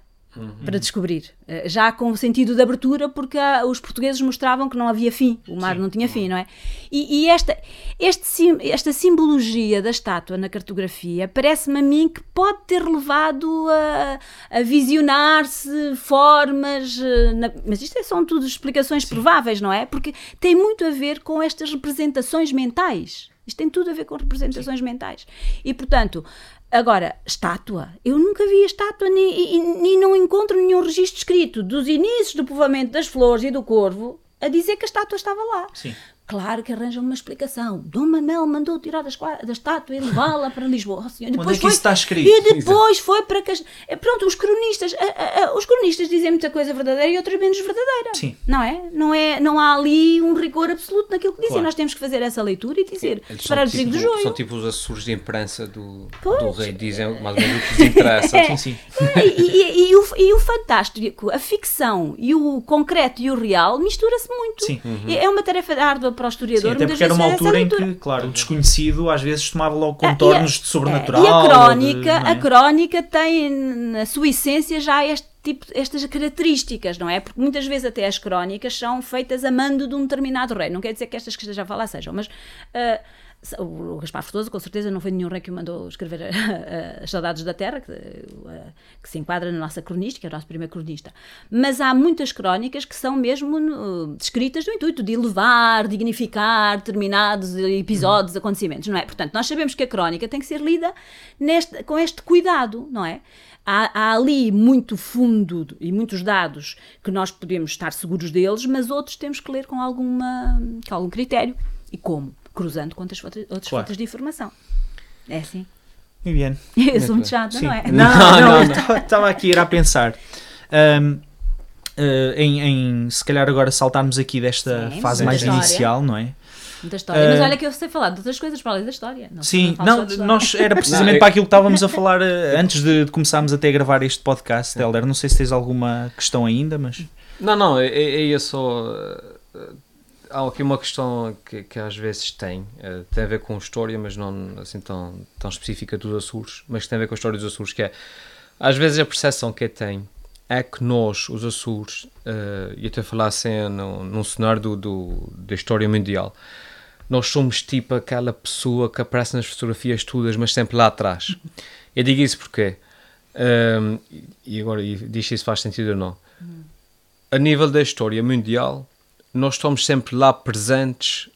para descobrir, Eh, já com o sentido de abertura, porque os portugueses mostravam que não havia fim, o mar não tinha fim, não é? E, e esta, este sim- esta simbologia da estátua na cartografia parece-me a mim que pode ter levado a, a visionar-se formas, eh, na- mas isto é- são tudo explicações prováveis, não é? Porque tem muito a ver com estas representações mentais. Isto tem tudo a ver com representações mentais. E, portanto, agora, estátua. Eu nunca vi a estátua nem, e, e não encontro nenhum registro escrito dos inícios do povoamento das flores e do corvo a dizer que a estátua estava lá. Sim. Claro que arranjam uma explicação. Dom Manuel mandou tirar da, estátua e levá-la para Lisboa. Oh, senhor, Onde depois é que isso está escrito? E depois foi para Cas... Eh, Pronto, os cronistas, a- a- a- os cronistas dizem muita coisa verdadeira e outra menos verdadeira. Sim. Não é? Não é? Não há ali um rigor absoluto naquilo que dizem. Claro. Nós temos que fazer essa leitura e dizer, Eles separar o são, trigo do tipo, joio. são tipo os Açores de imprensa do, Pois. do rei, dizem mais ou menos o que lhes interessa. É. Sim, sim. É, e, e- e o, e o fantástico, a ficção e o concreto e o real mistura-se muito. Sim. E É uma tarefa árdua para o Sim, historiador. até muitas porque era uma fazer altura em que, claro, o desconhecido às vezes tomava logo Ah, contornos e a- de sobrenatural. é, E a de- crónica, não é? a crónica tem na sua essência já este tipo, estas características, não é? Porque muitas vezes até as crónicas são feitas a mando de um determinado rei. Não quer dizer que estas que esteja a falar sejam, mas ah, o Gaspar Fortoso, com certeza, não foi nenhum rei que o mandou escrever As Saudades da Terra, que, que se enquadra na nossa cronística, é o nosso primeiro cronista. Mas há muitas crónicas que são mesmo descritas no intuito de elevar, dignificar determinados episódios, acontecimentos, não é? Portanto, nós sabemos que a crónica tem que ser lida neste, com este cuidado, não é? Há, há ali muito fundo e muitos dados que nós podemos estar seguros deles, mas outros temos que ler com, alguma, com algum critério. E como? Cruzando com outras, fontes- outras Claro. fontes de informação. É assim. Muito bem. Eu sou muito chata, Sim. não é? Não, Não, não, não, eu não. estava- aqui a ir a pensar. Ahm, eh, em, em, se calhar agora saltarmos aqui desta Sim, fase mais história. inicial, não é? Muita história. Mas Eh, olha que eu sei falar de outras coisas para além da história. Não, Sim, não, história. nós era precisamente Não, para aquilo que estávamos a falar eh, antes de, de começarmos até a gravar este podcast, Helder. Não sei se tens alguma questão ainda, mas Não, não, é, é, é só. Há aqui uma questão que, que às vezes tem, eh, tem a ver com história, mas não assim tão, tão específica dos Açores, mas tem a ver com a história dos Açores, que é às vezes a percepção que eu tenho é que nós, os Açores, eh, e até falar assim num, num cenário do, do- da história mundial, nós somos tipo aquela pessoa que aparece nas fotografias todas, mas sempre lá atrás. Eu digo isso porque, ehm, e agora e diz se isso faz sentido ou não, a nível da história mundial, nós estamos sempre lá presentes,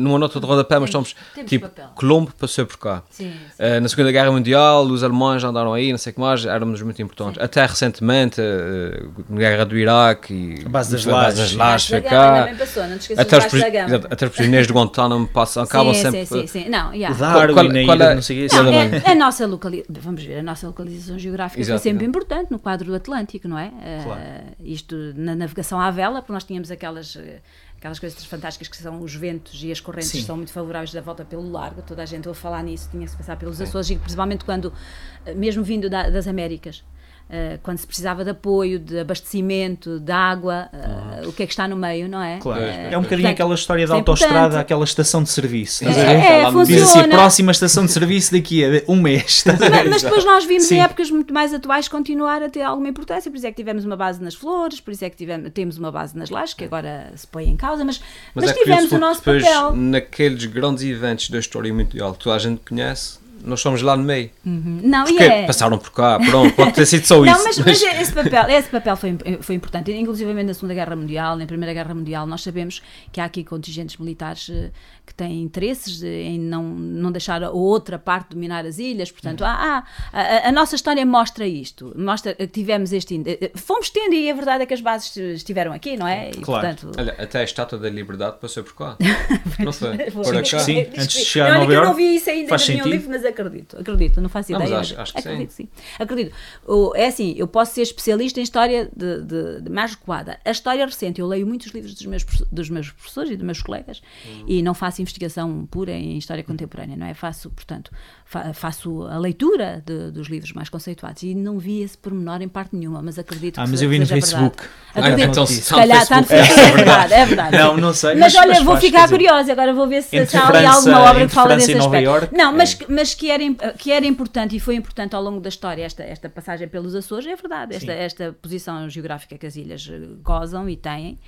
numa nota de rodapé, mas estamos tipo, papel. Colombo passou por cá. Sim, sim. Eh, na Segunda Guerra Mundial, os alemães andaram aí, não sei o que mais, éramos muito importantes. Até recentemente, eh, na Guerra do Iraque e A base das a base das lajes. foi cá. também passou, não te esqueças Até do os, até os prisioneiros de Guantánamo passam, acabam sim, sempre. sim, sim, sim. Não, yeah. Darwin, qual- a qual ilha, é- não sei. Não, Exatamente. é, a nossa localização, vamos ver, a nossa localização geográfica Exato, foi sempre exato. importante no quadro atlântico, não é? Eh, Claro. isto na navegação à vela, porque nós tínhamos aquelas, aquelas coisas fantásticas que são os ventos e as correntes Sim. que são muito favoráveis da volta pelo largo, toda a gente ouve falar nisso, tinha que se passar pelos Açores, e principalmente quando, eh, mesmo vindo da- das Américas, quando se precisava de apoio, de abastecimento, de água, eh, o que é que está no meio, não é? Claro. Eh, É um bocadinho portanto, aquela história da é autoestrada, importante. aquela estação de serviço. É, ver? é, Diz assim, próxima estação de serviço daqui a um mês. Mas, mas depois nós vimos Sim. em épocas muito mais atuais continuar a ter alguma importância, por isso é que tivemos uma base nas flores, por isso é que tivemos, temos uma base nas lajes, que agora se põe em causa, mas, mas, é tivemos o nosso depois, papel. naqueles grandes eventos da história mundial que toda a gente conhece, nós estamos lá no meio. Não, e Porque é. passaram por cá, pronto, pode ter sido só Não, isso. mas, mas esse papel, esse papel foi, foi importante, inclusive na Segunda Guerra Mundial, na Primeira Guerra Mundial, nós sabemos que há aqui contingentes militares eh, que têm interesses em não, não deixar a outra parte dominar as ilhas, portanto, há, há- a, a nossa história mostra isto, mostra que tivemos este. eh, Fomos tendo e a verdade é que as bases estiveram aqui, não é? E, Claro. portanto, Olha, até a Estátua da Liberdade passou por cá. não foi? Por cá. Sim, antes de chegar a Nova que eu não vi isso ainda, faz ainda tinha um sentido. livro, mas acredito, acredito, não faço Não, ideia. mas acho- acho que acredito, sim. Acredito. O- é assim, eu posso ser especialista em história de, de- de mais recuada. A história recente, eu leio muitos livros dos meus, dos meus professores e dos meus colegas e não faço investigação pura em história contemporânea, não é? Faço, portanto, fa- faço a leitura de- dos livros mais conceituados e não vi esse pormenor em parte nenhuma, mas acredito Ah, que mas se- eu vi no Facebook. Ah, então se está no calhar está no Facebook. Facebook, é verdade, é verdade. Não, não sei. Mas, olha, vou faz, ficar curiosa, agora vou ver se, se há ali alguma obra que fala desse aspecto. Iorque, não, mas, é. mas que, era, que era importante e foi importante ao longo da história esta, esta passagem pelos Açores, é verdade. Esta, esta posição geográfica que as ilhas gozam e têm.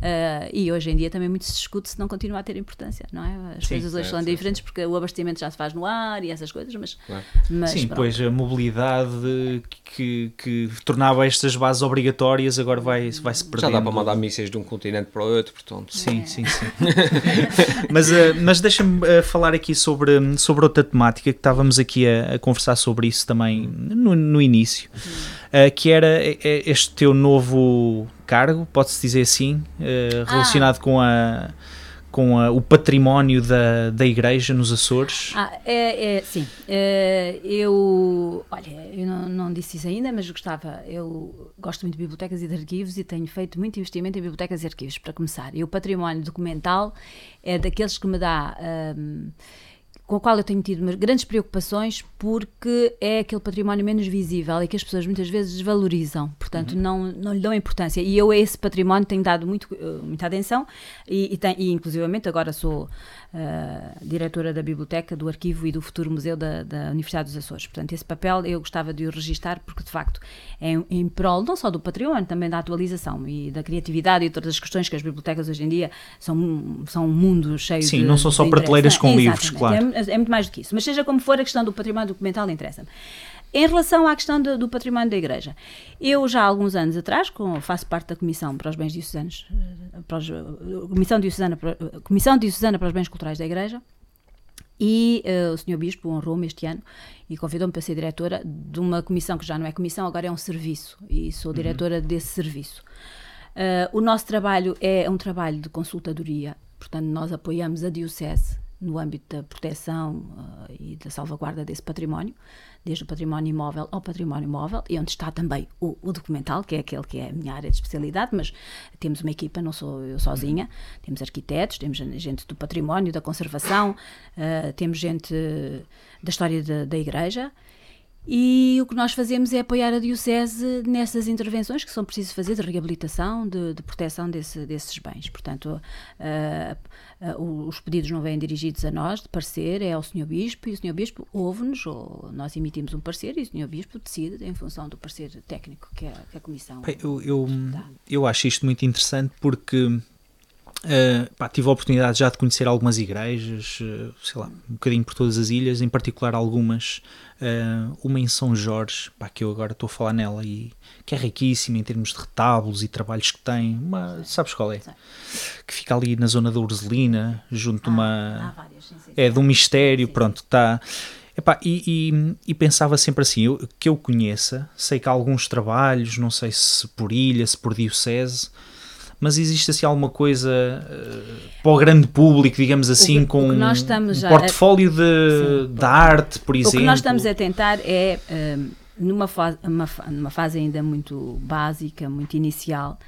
Eh, e hoje em dia também muito se discute se não continua a ter importância, não é? As Sim, coisas hoje certo, são diferentes porque o abastecimento já se faz no ar e essas coisas, mas. Claro. mas Sim, pronto. pois a mobilidade que, que tornava estas bases obrigatórias agora vai, vai se Já perdendo. dá para mandar mísseis de um continente para o outro, portanto. Sim, sim, sim. mas eh, mas deixa-me eh, falar aqui sobre, sobre outra temática que estávamos aqui a, a conversar sobre isso também no, no início, que era eh, eh, este teu novo cargo, pode-se dizer assim, eh, relacionado com a com a, o património da, da igreja nos Açores? Ah, é, é sim. É, eu, olha, eu não, não, disse isso ainda, mas gostava, eu gosto muito de bibliotecas e de arquivos e tenho feito muito investimento em bibliotecas e arquivos, para começar. E o património documental é daqueles que me dá... Um, com a qual eu tenho tido grandes preocupações porque é aquele património menos visível e que as pessoas muitas vezes desvalorizam, portanto uhum. não, não lhe dão importância. E eu a esse património tenho dado muito, eh, muita atenção e, e, tem, e inclusivamente agora sou uh, diretora da Biblioteca, do Arquivo e do Futuro Museu da, da, Universidade dos Açores. Portanto, esse papel eu gostava de o registar porque de facto é em, em prol não só do património, também da atualização e da criatividade e todas as questões que as bibliotecas hoje em dia são, são um mundo cheio Sim, de Sim, não são só prateleiras com livros, claro. É, é muito mais do que isso. Mas seja como for, a questão do património documental interessa-me. Em relação à questão do, do, património da Igreja, eu já há alguns anos atrás, com, faço parte da Comissão para os Bens Diocesanos, eh, para os, eh, Comissão, Diocesana eh, Comissão Diocesana para os Bens Culturais da Igreja, e uh, o Sr. Bispo honrou-me este ano e convidou-me para ser diretora de uma comissão que já não é comissão, agora é um serviço, e sou uhum. diretora uhum. desse serviço. Uh, o nosso trabalho é um trabalho de consultadoria, portanto, nós apoiamos a Diocese no âmbito da proteção uh, e da salvaguarda desse património, desde o património imóvel ao património móvel, e onde está também o, o, documental, que é aquele que é a minha área de especialidade, mas temos uma equipa, não sou eu sozinha, temos arquitetos, temos gente do património, da conservação, uh, temos gente da história de, da igreja, e o que nós fazemos é apoiar a Diocese nessas intervenções que são precisas fazer de reabilitação, de, de proteção desse, desses bens. Portanto, uh, uh, os pedidos não vêm dirigidos a nós, de parecer, é ao Sr. Bispo, e o Sr. Bispo ouve-nos, ou nós emitimos um parecer, e o Sr. Bispo decide em função do parecer técnico que a, que a Comissão. Eu, eu, eu acho isto muito interessante porque Uh, pá, tive a oportunidade já de conhecer algumas igrejas, uh, sei lá, um bocadinho por todas as ilhas, em particular algumas, uh, uma em São Jorge, pá, que eu agora estou a falar nela, e que é riquíssima em termos de retábulos e trabalhos que tem, uma, sabes qual é? Sim. Que fica ali na zona da Urzelina, junto ah, uma... Várias, sim, sim, é, de um mistério, pronto, está... Epá, e, e, e, pensava sempre assim, eu, que eu conheça, sei que há alguns trabalhos, não sei se por ilha, se por diocese, mas existe assim alguma coisa uh, para o grande público, digamos assim, que, com um portfólio de, sim, arte, por exemplo? O que nós estamos a tentar é, uh, numa, fase, uma, numa fase ainda muito básica, muito inicial,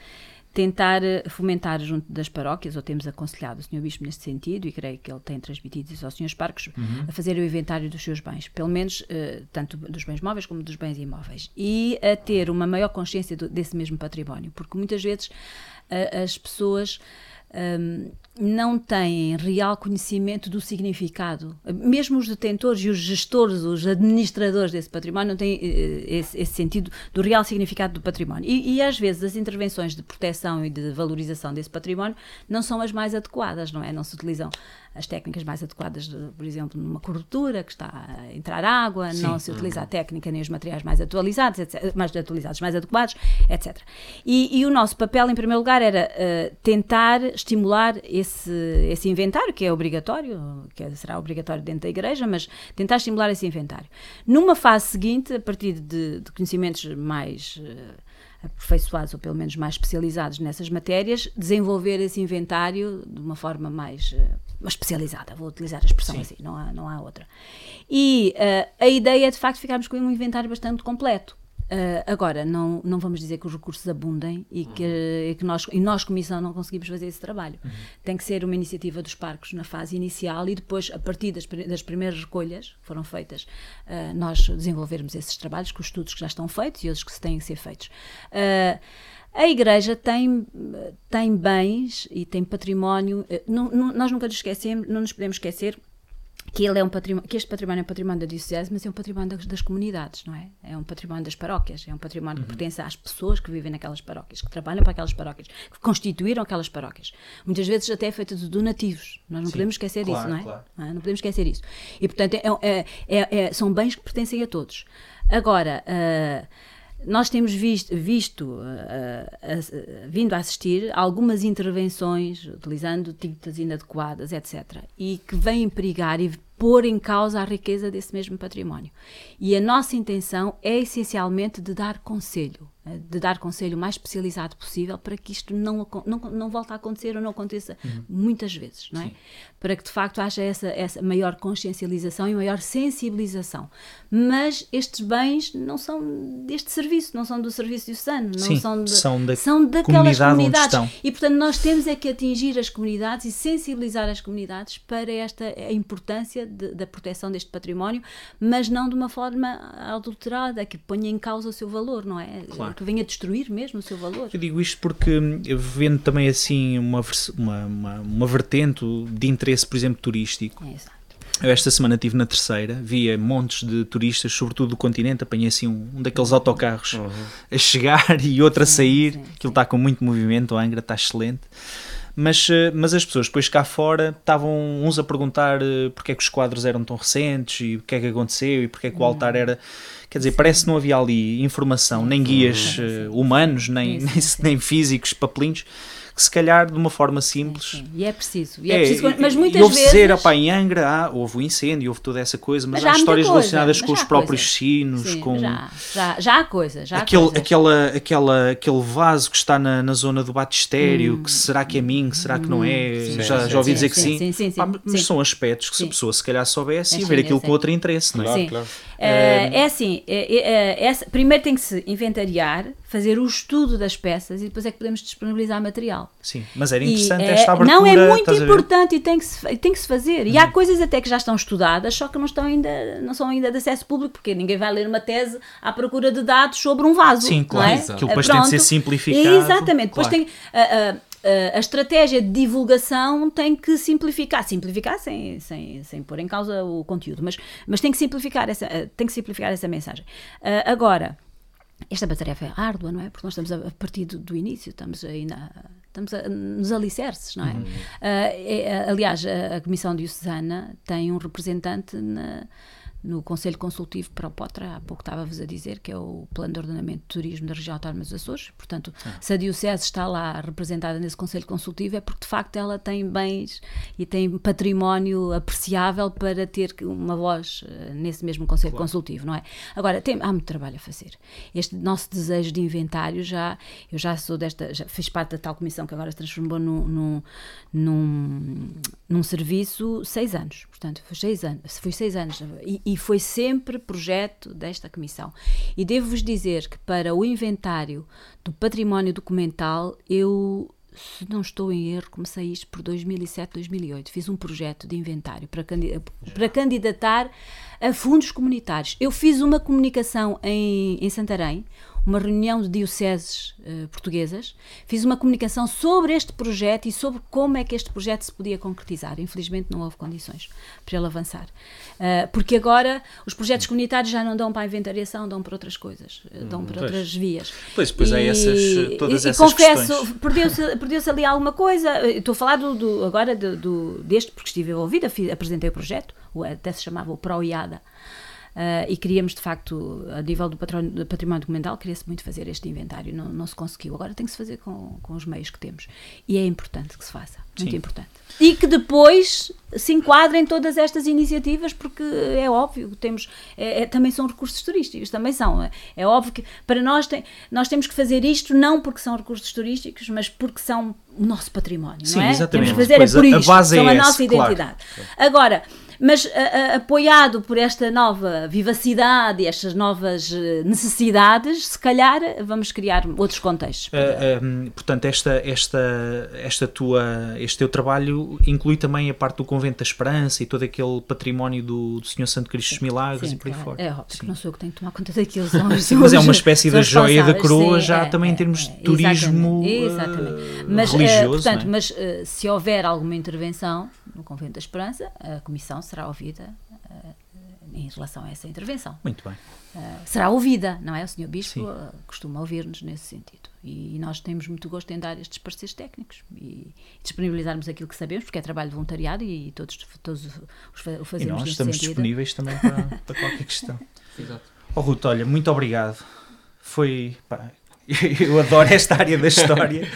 tentar eh, fomentar junto das paróquias, ou temos aconselhado o Sr. Bispo neste sentido, e creio que ele tem transmitido isso aos Srs. Parques, uhum. a fazer o inventário dos seus bens, pelo menos uh, tanto dos bens móveis como dos bens imóveis, e a ter uma maior consciência do, desse mesmo património, porque muitas vezes as pessoas um, não têm real conhecimento do significado. Mesmo os detentores e os gestores, os administradores desse património, não têm uh, esse, esse, sentido do real significado do património. E, e, às vezes as intervenções de proteção e de valorização desse património não são as mais adequadas, não é? Não se utilizam as técnicas mais adequadas, de, por exemplo, numa cobertura que está a entrar água, Sim. não se utiliza a técnica nem os materiais mais atualizados, etc, mais atualizados, mais adequados, etc. E, e o nosso papel, em primeiro lugar, era uh, tentar estimular esse, esse inventário, que é obrigatório, que será obrigatório dentro da igreja, mas tentar estimular esse inventário. Numa fase seguinte, a partir de, de conhecimentos mais uh, aperfeiçoados ou pelo menos mais especializados nessas matérias, desenvolver esse inventário de uma forma mais uh, especializada, vou utilizar a expressão Sim. assim, não há, não há outra. E uh, a ideia é de facto ficarmos com um inventário bastante completo. Uh, agora, não, não vamos dizer que os recursos abundem e que, e que nós, e nós, Comissão, não conseguimos fazer esse trabalho. Uhum. Tem que ser uma iniciativa dos parques na fase inicial e depois, a partir das, das primeiras recolhas que foram feitas, uh, nós desenvolvermos esses trabalhos com os estudos que já estão feitos e outros que se têm que ser feitos. Uh, a Igreja tem, tem bens e tem património. Não, não, nós nunca nos esquecemos, não nos podemos esquecer que ele é um património, que este património é um património da diocese, mas é um património das, das comunidades, não é? É um património das paróquias, é um património uhum. que pertence às pessoas que vivem naquelas paróquias, que trabalham para aquelas paróquias, que constituíram aquelas paróquias. Muitas vezes até é feita de donativos. Nós não Sim, podemos esquecer claro, disso, não é? Claro. Não, é? não podemos esquecer isso. E portanto é, é, é, é, são bens que pertencem a todos. Agora, uh, nós temos visto, visto uh, uh, vindo a assistir algumas intervenções utilizando tintas inadequadas, etc., e que vêm perigar e pôr em causa a riqueza desse mesmo património. E a nossa intenção é essencialmente de dar conselho. Eh, de dar conselho o mais especializado possível para que isto não, não, não volte a acontecer ou não aconteça uhum. muitas vezes, não é? Sim. Para que de facto haja essa, essa maior consciencialização e maior sensibilização. Mas estes bens não são deste serviço, não são do serviço diocesano, não Sim, são, de, são, da são daquelas comunidade comunidades. E portanto nós temos é que atingir as comunidades e sensibilizar as comunidades para esta a importância de, da proteção deste património, mas não de uma forma adulterada, que ponha em causa o seu valor, não é? Claro que venha destruir mesmo o seu valor. Eu digo isto porque eu vendo também assim uma, uma, uma, uma vertente de interesse, por exemplo, turístico. É, exato. Eu esta semana estive na terceira, via montes de turistas, sobretudo do continente, apanhei assim um, um daqueles autocarros uhum. a chegar e outro a sair, sim, sim, aquilo está com muito movimento, a Angra está excelente. Mas, eh, mas as pessoas depois cá fora estavam uns a perguntar eh, porque é que os quadros eram tão recentes e o que é que aconteceu e porque é que o altar hum. era Quer dizer, parece que não havia ali informação, nem guias uh, humanos, nem, nem, nem físicos, papelinhos que se calhar de uma forma simples. Sim, sim. E é preciso. E é, é preciso mas muitas e houve vezes. dizer, opa, em Angra ah, houve o um incêndio, houve toda essa coisa, mas, mas há, histórias coisa, relacionadas com os próprios coisa. sinos, sim, com. Já, já, já há coisa. Já aquele, há aquela, aquela, aquele vaso que está na, na zona do batistério, hum. que será que é mim, que será que não é? Hum. já, já ouvi dizer que sim. sim, sim, sim, mas são aspectos que se a pessoa se calhar soubesse ia ver aquilo com outro interesse, não é? Sim. Claro. Uh, é assim, é, é, é, primeiro tem que se inventariar, fazer o estudo das peças e depois é que podemos disponibilizar material. Sim, mas era interessante e, esta abertura. Não, é muito importante e tem que, se, tem que se fazer. E há uhum. coisas até que já estão estudadas, só que não, estão ainda, não são ainda de acesso público, porque ninguém vai ler uma tese à procura de dados sobre um vaso. Sim, claro. É? Aquilo depois Pronto. tem de ser simplificado. Exatamente. Depois claro. tem... Uh, uh, a estratégia de divulgação tem que simplificar, simplificar sem, sem, sem pôr em causa o conteúdo, mas, mas tem que simplificar essa, tem que simplificar essa mensagem. Uh, agora, esta tarefa é árdua, não é? Porque nós estamos a, partir do, do, início, estamos aí na, estamos a, nos alicerces, não é? Uhum. Uh, é aliás, a, a Comissão Diocesana tem um representante na no Conselho Consultivo para o Potra, há pouco estava-vos a dizer, que é o Plano de Ordenamento de Turismo da Região Autónoma dos Açores. Portanto, ah. se a Diocese está lá representada nesse Conselho Consultivo, é porque de facto ela tem bens e tem património apreciável para ter uma voz uh, nesse mesmo Conselho claro. Consultivo, não é? Agora, tem, há muito trabalho a fazer. Este nosso desejo de inventário já, eu já sou desta, já fiz parte da tal comissão que agora se transformou num, num, num, num serviço seis anos. Portanto, foi seis anos. Foi seis anos e, e e foi sempre projeto desta comissão. E devo-vos dizer que para o inventário do património documental, eu, se não estou em erro, comecei isto por 2007, 2008. Fiz um projeto de inventário para, para candidatar a fundos comunitários. Eu fiz uma comunicação em, em Santarém, uma reunião de dioceses uh, portuguesas, fiz uma comunicação sobre este projeto e sobre como é que este projeto se podia concretizar. Infelizmente não houve condições para ele avançar. Uh, porque agora os projetos comunitários já não dão para a inventariação, dão para outras coisas, uh, dão para pois. outras vias. Pois, pois é essas, todas e, essas e confesso, perdeu-se perdeu ali alguma coisa. Estou a falar do, do agora do, do, deste, porque estive envolvida, fiz, apresentei o projeto, até se chamava o ProIADA. Uh, e queríamos, de facto, a nível do património, património documental, queria-se muito fazer este inventário, não, não se conseguiu. Agora tem que se fazer com, com os meios que temos. E é importante que se faça, muito Sim. importante. E que depois se enquadrem todas estas iniciativas, porque é óbvio, temos, é, é, também são recursos turísticos, também são. É, é óbvio que para nós, tem, nós temos que fazer isto não porque são recursos turísticos, mas porque são o nosso património, Sim, não é? exatamente. Temos que fazer é por isto, a são é a nossa identidade. Claro. Agora, mas a, a, apoiado por esta nova vivacidade e estas novas eh, necessidades, se calhar vamos criar outros contextos. Uh, portanto, esta, esta, esta tua, este teu trabalho inclui também a parte do Convento da Esperança e todo aquele património do, do Senhor Santo Cristo dos Milagres sim, e por aí é, fora. É óbvio que não sou eu que tenho que tomar conta daquilo. Sim, mas é uma espécie da joia da coroa sim, já é, também é, em termos de é, turismo exatamente, exatamente. Mas, religioso. Uh, portanto, é? mas se houver alguma intervenção no Convento da Esperança, a Comissão será ouvida uh, em relação a essa intervenção. Muito bem. Uh, será ouvida, não é? O Sr. Bispo uh, costuma ouvir-nos nesse sentido. E, e, nós temos muito gosto em dar estes pareceres técnicos e, disponibilizarmos aquilo que sabemos, porque é trabalho de voluntariado e todos, todos o fazemos E nós estamos sentido. disponíveis também para, para qualquer questão. Exato. Oh, Ruto, olha, muito obrigado. Foi. Pá, eu adoro esta área da história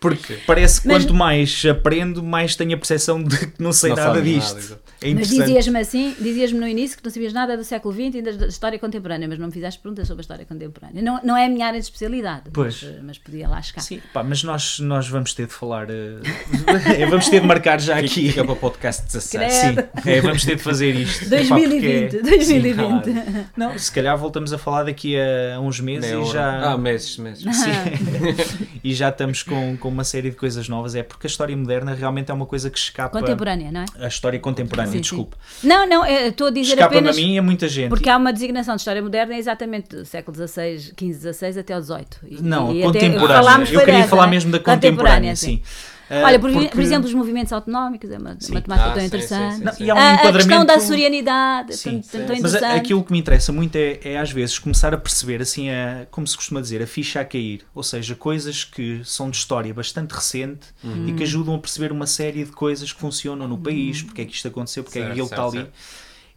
porque parece que Mas- quanto mais aprendo, mais tenho a percepção de que não sei Não nada disto. nada. É Mas dizias-me assim, dizias-me no início que não sabias nada do século XX e da história contemporânea, mas não me fizeste perguntas sobre a história contemporânea. Não, não é a minha área de especialidade, Pois. Mas, mas podia lá chegar. Sim, pá, mas nós, nós vamos ter de falar. eh, vamos ter de marcar já aqui. Fica para o podcast 17. Sim, é, vamos ter de fazer isto. Epá, 2020, porque é- 2020. Sim, claro. Não, se calhar voltamos a falar daqui a uns meses Meia e já. Ah, meses, meses. Sim. e já estamos com, com uma série de coisas novas. É porque a história moderna realmente é uma coisa que escapa. Contemporânea, não é? A história contemporânea, Sim, sim. desculpe. Não, não, eu estou a dizer Escapa-me a apenas. mim e a muita gente. Porque há uma designação de história moderna é exatamente do século XVI, XV, XVI até ao XVIII. Não, e a contemporânea. Eu foi queria dessa, falar né? mesmo da contemporânea, sim. Ah, Olha, por, porque- por exemplo, os movimentos autonómicos, é uma, Sim. uma temática Ah, tão sim, interessante. sim, sim, Não, sim. e há um a, a questão enquadramento- da sorianidade, Sim, tão, tão. Mas a- aquilo que me interessa muito é, é, às vezes começar a perceber assim a, como se costuma dizer, a ficha a cair, ou seja, coisas que são de história bastante recente e que ajudam a perceber uma série de coisas que funcionam no país, porque é que isto aconteceu, porque é Certo, que ele está ali. certo.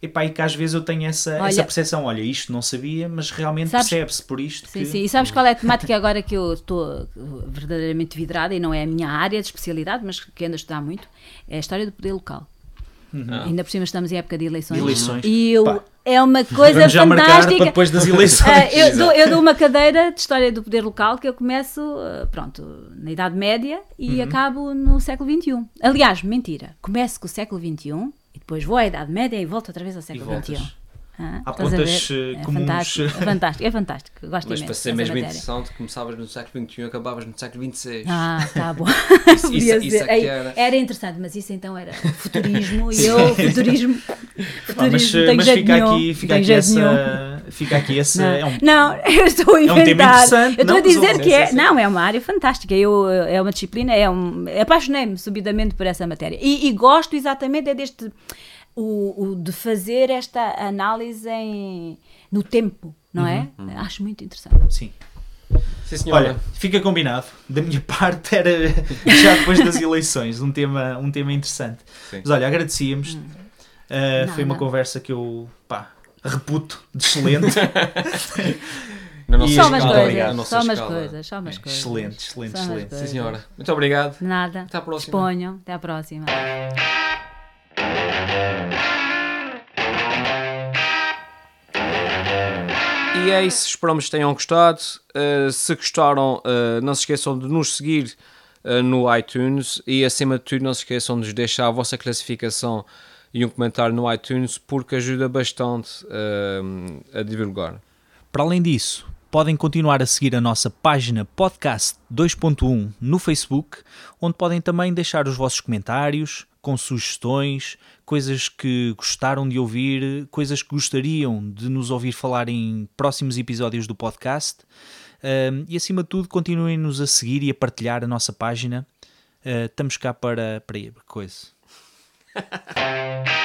Epá, e que às vezes eu tenho essa, Olha- essa percepção, olha, isto não sabia, mas realmente percebe-se por isto Sim, que... sim. E sabes qual é a temática agora que eu estou verdadeiramente vidrada e não é a minha área de especialidade, mas que ando a estudar muito? É a história do poder local. Ainda por cima estamos em época de eleições. De eleições. E eu, Pá. é uma coisa Vamos já fantástica. para depois das eleições. Ah, eu, dou, eu dou uma cadeira de história do poder local que eu começo, ah, pronto, na Idade Média e Uhum. acabo no século XXI. Aliás, mentira, começo com o século XXI e depois vou à Idade Média e volto outra vez ao século voltas. XXI. Ah, Há pontas, eh, É comuns. fantástico, é fantástico, é fantástico. Gosto Mas imenso para ser mesmo matéria. interessante, começavas no século XXI e acabavas no século XXVI. Ah, tá bom. Isso- Podia isso- isso é que Ei, era. era interessante, mas isso então era futurismo e eu, futurismo. Futurismo mas tenho mas jeito fica, nenhum, aqui, fica, tenho aqui jeito nenhum. Fica aqui esse... Não, é um- não, eu estou a um tema interessante, eu estou não, a dizer que é. Não, é uma área fantástica. Eu, é uma disciplina, é um, apaixonei-me subidamente por essa matéria. E, e gosto exatamente é deste. O, o de fazer esta análise em, no tempo, não é? Uhum, Acho muito interessante. Sim. Sim. Olha, fica combinado. Da minha parte era já depois das eleições, um tema, um tema interessante. Sim. Mas olha, agradecíamos. Uh, Não, foi uma não. conversa que eu pá, reputo de excelente. Na nossa Só umas coisas, só umas coisas, só umas coisas. excelente, excelente, Só excelente. Sim, senhora. Muito obrigado. Nada. Até à próxima. Disponham. Até à próxima. E é isso, esperamos que tenham gostado. Uh, se gostaram, uh, não se esqueçam de nos seguir uh, no iTunes e, acima de tudo, não se esqueçam de nos deixar a vossa classificação e um comentário no iTunes porque ajuda bastante uh, a divulgar. Para além disso, podem continuar a seguir a nossa página Podcast 2.1 no Facebook, onde podem também deixar os vossos comentários, com sugestões, coisas que gostaram de ouvir, coisas que gostariam de nos ouvir falar em próximos episódios do podcast. Um, e acima de tudo, continuem-nos a seguir e a partilhar a nossa página. Uh, estamos cá para, para coisa. Ha ha ha.